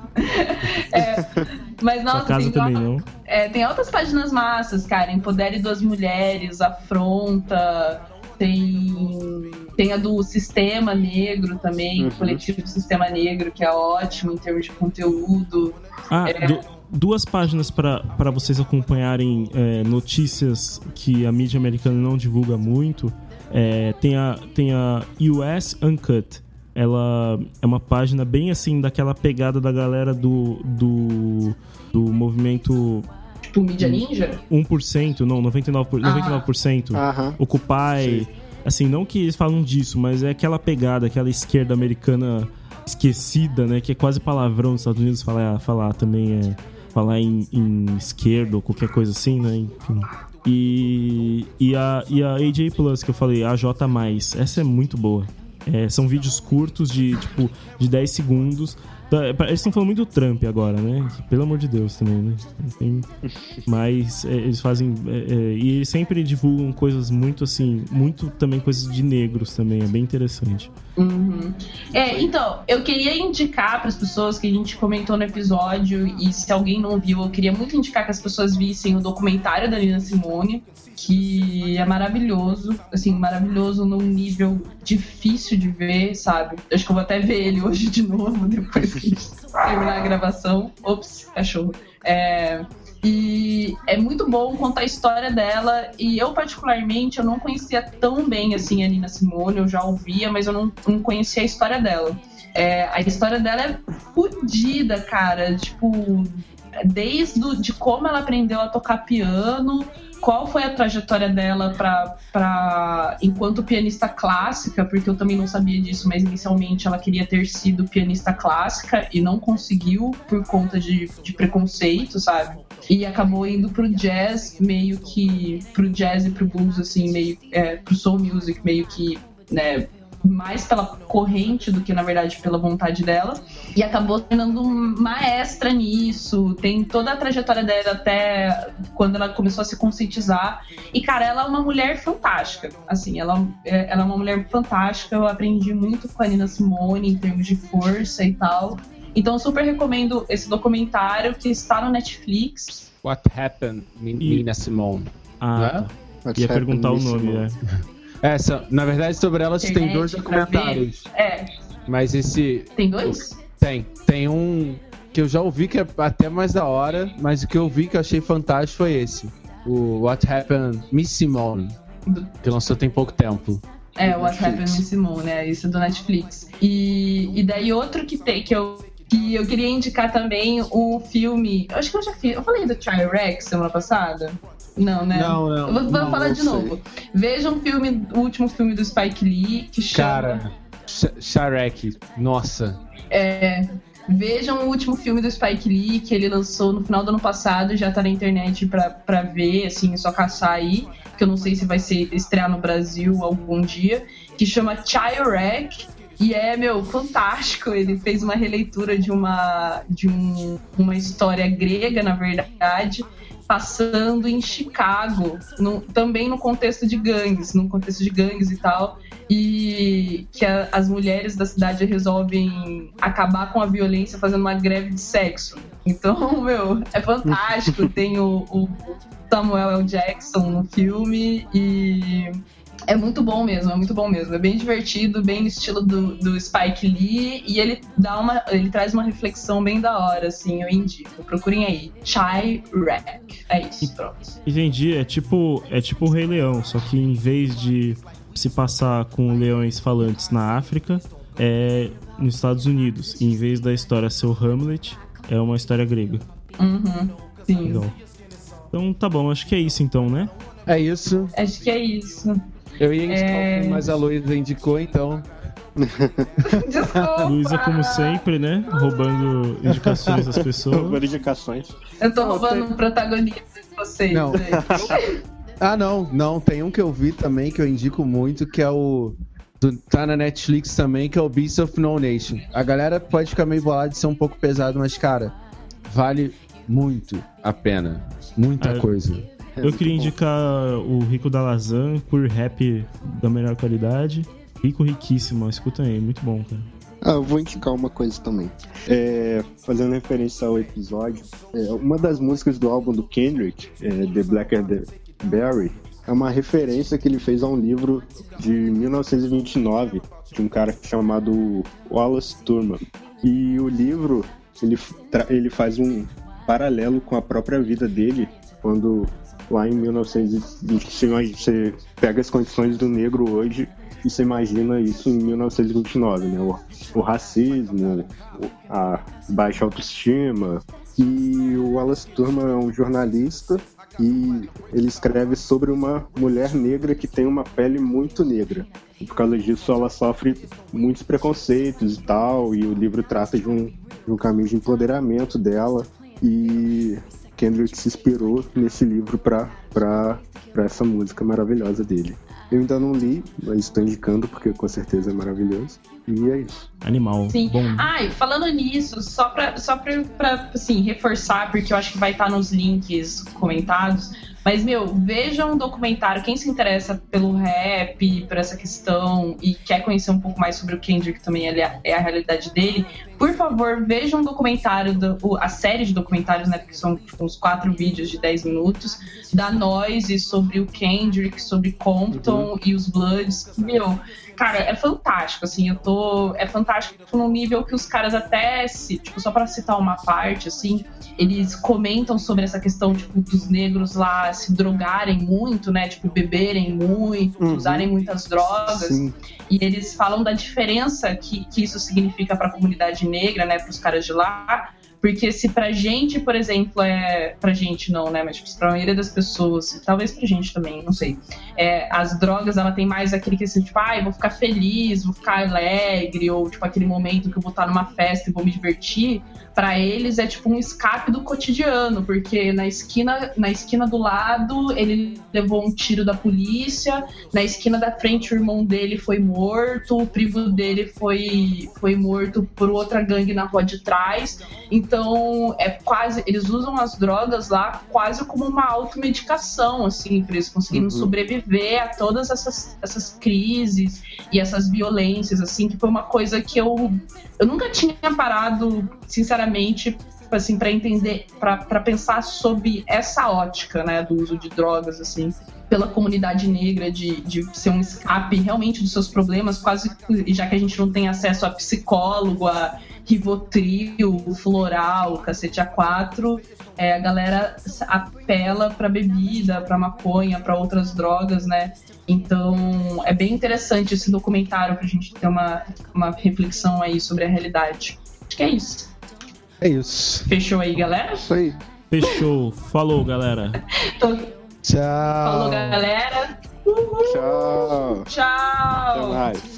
S3: Mas
S4: Sua
S3: nossa,
S4: casa
S3: tem,
S4: também não.
S3: é, tem altas páginas massas, cara. Empodere duas mulheres, afronta. Tem, tem a do Sistema Negro também,
S8: Uhum.
S3: coletivo Sistema Negro, que é ótimo em termos de conteúdo.
S4: Ah,
S3: É.
S4: du- duas páginas para vocês acompanharem é, notícias que a mídia americana não divulga muito. É, tem, a, tem a US Uncut. Ela é uma página bem assim, daquela pegada da galera do, do, do movimento
S3: Tipo, mídia ninja?
S4: 1%, não, 99%, por-
S3: Ah.
S4: 99%.
S8: Aham.
S4: Occupy. Assim, não que eles falam disso, mas é aquela pegada, aquela esquerda americana esquecida, né? Que é quase palavrão nos Estados Unidos falar, falar também é. Falar em, em esquerda ou qualquer coisa assim, né? Enfim. E, e, a, e a AJ Plus, que eu falei, a J. Essa é muito boa. É, são vídeos curtos de, tipo, de 10 segundos. Tá, Eles estão falando muito do Trump agora, né? Pelo amor de Deus também, né? Tem- (laughs) Mas é, eles fazem. é, é, e eles sempre divulgam coisas muito assim. Muito também coisas de negros também. É bem interessante.
S3: Uhum. É, então, eu queria indicar para as pessoas que a gente comentou no episódio, e se alguém não viu, eu queria muito indicar que as pessoas vissem o documentário da Nina Simone, que é maravilhoso, assim, maravilhoso num nível difícil de ver, sabe? Acho que eu vou até ver ele hoje de novo, (laughs) depois terminar a gravação. Ops, cachorro. É, e é muito bom contar a história dela. E eu, particularmente, eu não conhecia tão bem assim a Nina Simone, eu já ouvia, mas eu não, não conhecia a história dela. É, a história dela é fodida, cara. Tipo, desde de como ela aprendeu a tocar piano, qual foi a trajetória dela pra, enquanto pianista clássica, porque eu também não sabia disso, mas inicialmente ela queria ter sido pianista clássica e não conseguiu por conta de, de preconceito, sabe? E acabou indo pro jazz, meio que. pro jazz e pro blues, assim, meio. É, pro soul music, meio que. né? Mais pela corrente do que na verdade pela vontade dela e acabou tornando maestra nisso tem toda a trajetória dela até quando ela começou a se conscientizar e cara ela é uma mulher fantástica assim ela, é- ela é uma mulher fantástica eu aprendi muito com a Nina Simone em termos de força e tal então eu super recomendo esse documentário que está no Netflix
S5: What Happened, Nina Simone.
S4: Ah,
S5: Né?
S4: tá. Ia perguntar o nome,
S8: Simone? (laughs)
S4: é.
S5: Essa, na verdade, sobre elas tem
S3: Internet
S5: dois
S3: pra
S5: documentários.
S3: é
S5: Mas esse.
S3: tem dois
S5: Tem. Tem um que eu já ouvi que é até mais da hora, mas o que eu vi que eu achei fantástico foi esse. O What Happened Miss Simone. Que lançou tem pouco tempo.
S3: É, What Happened in Simone, é isso do Netflix. E, e daí outro que tem, que eu, que eu queria indicar também o filme. Eu acho que eu já fiz. Eu falei do T-Rex semana passada? Não, né?
S5: Não, não,
S3: vou,
S5: não,
S3: falar
S5: não
S3: de
S5: sei.
S3: novo. Veja um filme, o último filme do Spike Lee, que chama.
S5: Cara, Shrek, nossa.
S3: É, vejam o último filme do Spike Lee que ele lançou no final do ano passado, já tá na internet pra, pra ver, assim, é só caçar aí, que eu não sei se vai ser estrear no Brasil algum dia, que chama Chirec. E é, meu, fantástico. Ele fez uma releitura de uma, de um, uma história grega, na verdade, passando em Chicago, no- também no contexto de gangues, no contexto de gangues e tal e que a- as mulheres da cidade resolvem acabar com a violência fazendo uma greve de sexo. Então, (laughs) meu, é fantástico. Tem o, o Samuel L. Jackson no filme e é muito bom mesmo, é muito bom mesmo. É bem divertido, bem no estilo do, do Spike Lee e ele dá uma, ele traz uma reflexão bem da hora, assim, eu indico. Procurem aí. Chai Rack. É isso, pronto.
S4: Entendi, é tipo, é tipo o Rei Leão, só que em vez de se passar com leões falantes na África, é nos Estados Unidos. E em vez da história ser o Hamlet, é uma história grega.
S3: Uhum. Sim.
S4: Legal. Então tá bom, acho que é isso então, né?
S5: É isso.
S3: Acho que é isso.
S5: Eu ia indicar
S3: É.
S5: o filme, mas a Luísa indicou, então (laughs)
S3: Desculpa.
S4: Luísa, como sempre, né? Roubando indicações das pessoas.
S8: Roubando indicações.
S3: Eu tô roubando o protagonista de vocês.
S5: Não. Ah, não, não. Tem um que eu vi também que eu indico muito, que é o. do- tá na Netflix também, que é o Beast of No Nation. A galera pode ficar meio bolada de ser um pouco pesado, mas, cara, vale muito a pena. Muita
S4: É.
S5: coisa.
S4: Eu queria indicar o Rico da Lazan por rap da melhor qualidade. Rico Riquíssimo, escuta aí, muito bom, cara.
S8: Ah, eu vou indicar uma coisa também. É, fazendo referência ao episódio, é, uma das músicas do álbum do Kendrick, é, The Blacker the Berry, é uma referência que ele fez a um livro de 1929 de um cara chamado Wallace Turman. E o livro ele, ele faz um paralelo com a própria vida dele quando lá em 1920 você pega as condições do negro hoje e você imagina isso em 1929, né? O, o racismo, a baixa autoestima. E o Wallace Turman é um jornalista e ele escreve sobre uma mulher negra que tem uma pele muito negra. E por causa disso ela sofre muitos preconceitos e tal, e o livro trata de um, de um caminho de empoderamento dela. E Kendrick se inspirou nesse livro pra, pra, pra essa música maravilhosa dele. Eu ainda não li, mas estou indicando porque com certeza é maravilhoso. E é isso.
S4: Animal.
S3: Sim.
S4: Bom.
S3: Ai, falando nisso, só pra, só pra, pra assim, reforçar, porque eu acho que vai estar nos links comentados. Mas, meu, vejam um documentário. Quem se interessa pelo rap, por essa questão e quer conhecer um pouco mais sobre o Kendrick também, ele é, é a realidade dele, por favor, vejam um documentário, do, a série de documentários, né? Que são tipo, uns quatro vídeos de 10 minutos, da Noise sobre o Kendrick, sobre Compton e os Bloods. Meu, cara, é fantástico, assim, eu tô. É fantástico num nível que os caras até se. Tipo, só pra citar uma parte, assim, eles comentam sobre essa questão, tipo, dos negros lá se drogarem muito, né? Tipo, beberem muito,
S8: Uhum.
S3: usarem muitas drogas.
S8: Sim.
S3: E eles falam da diferença que, que isso significa para a comunidade negra, né, para os caras de lá. Porque se pra gente, por exemplo, é. Pra gente não, né? Mas tipo, pra maioria das pessoas, talvez pra gente também, não sei. É, as drogas, ela tem mais aquele que assim, tipo, ah, vou ficar feliz, vou ficar alegre, ou tipo, aquele momento que eu vou estar numa festa e vou me divertir. Pra eles é tipo um escape do cotidiano, porque na esquina, na esquina do lado ele levou um tiro da polícia, na esquina da frente o irmão dele foi morto, o primo dele foi, foi morto por outra gangue na rua de trás. Então, é quase. Eles usam as drogas lá quase como uma automedicação, assim, para eles conseguirem
S8: Uhum.
S3: sobreviver a todas essas, essas crises e essas violências, assim, que foi uma coisa que eu, eu nunca tinha parado, sinceramente, assim, para entender, para pensar sobre essa ótica, né, do uso de drogas, assim pela comunidade negra de, de ser um escape realmente dos seus problemas, quase já que a gente não tem acesso a psicólogo, a Rivotril, Floral, cacete A4, é, a galera apela pra bebida, pra maconha, pra outras drogas, né? Então é bem interessante esse documentário pra gente ter uma, uma reflexão aí sobre a realidade. Acho que é isso.
S5: É isso.
S3: Fechou aí, galera?
S8: Isso aí.
S4: Fechou. Falou, galera. (laughs)
S3: Então,
S5: Tchau.
S3: Falou, galera. Uhul.
S8: Tchau.
S3: Tchau.
S8: Até mais.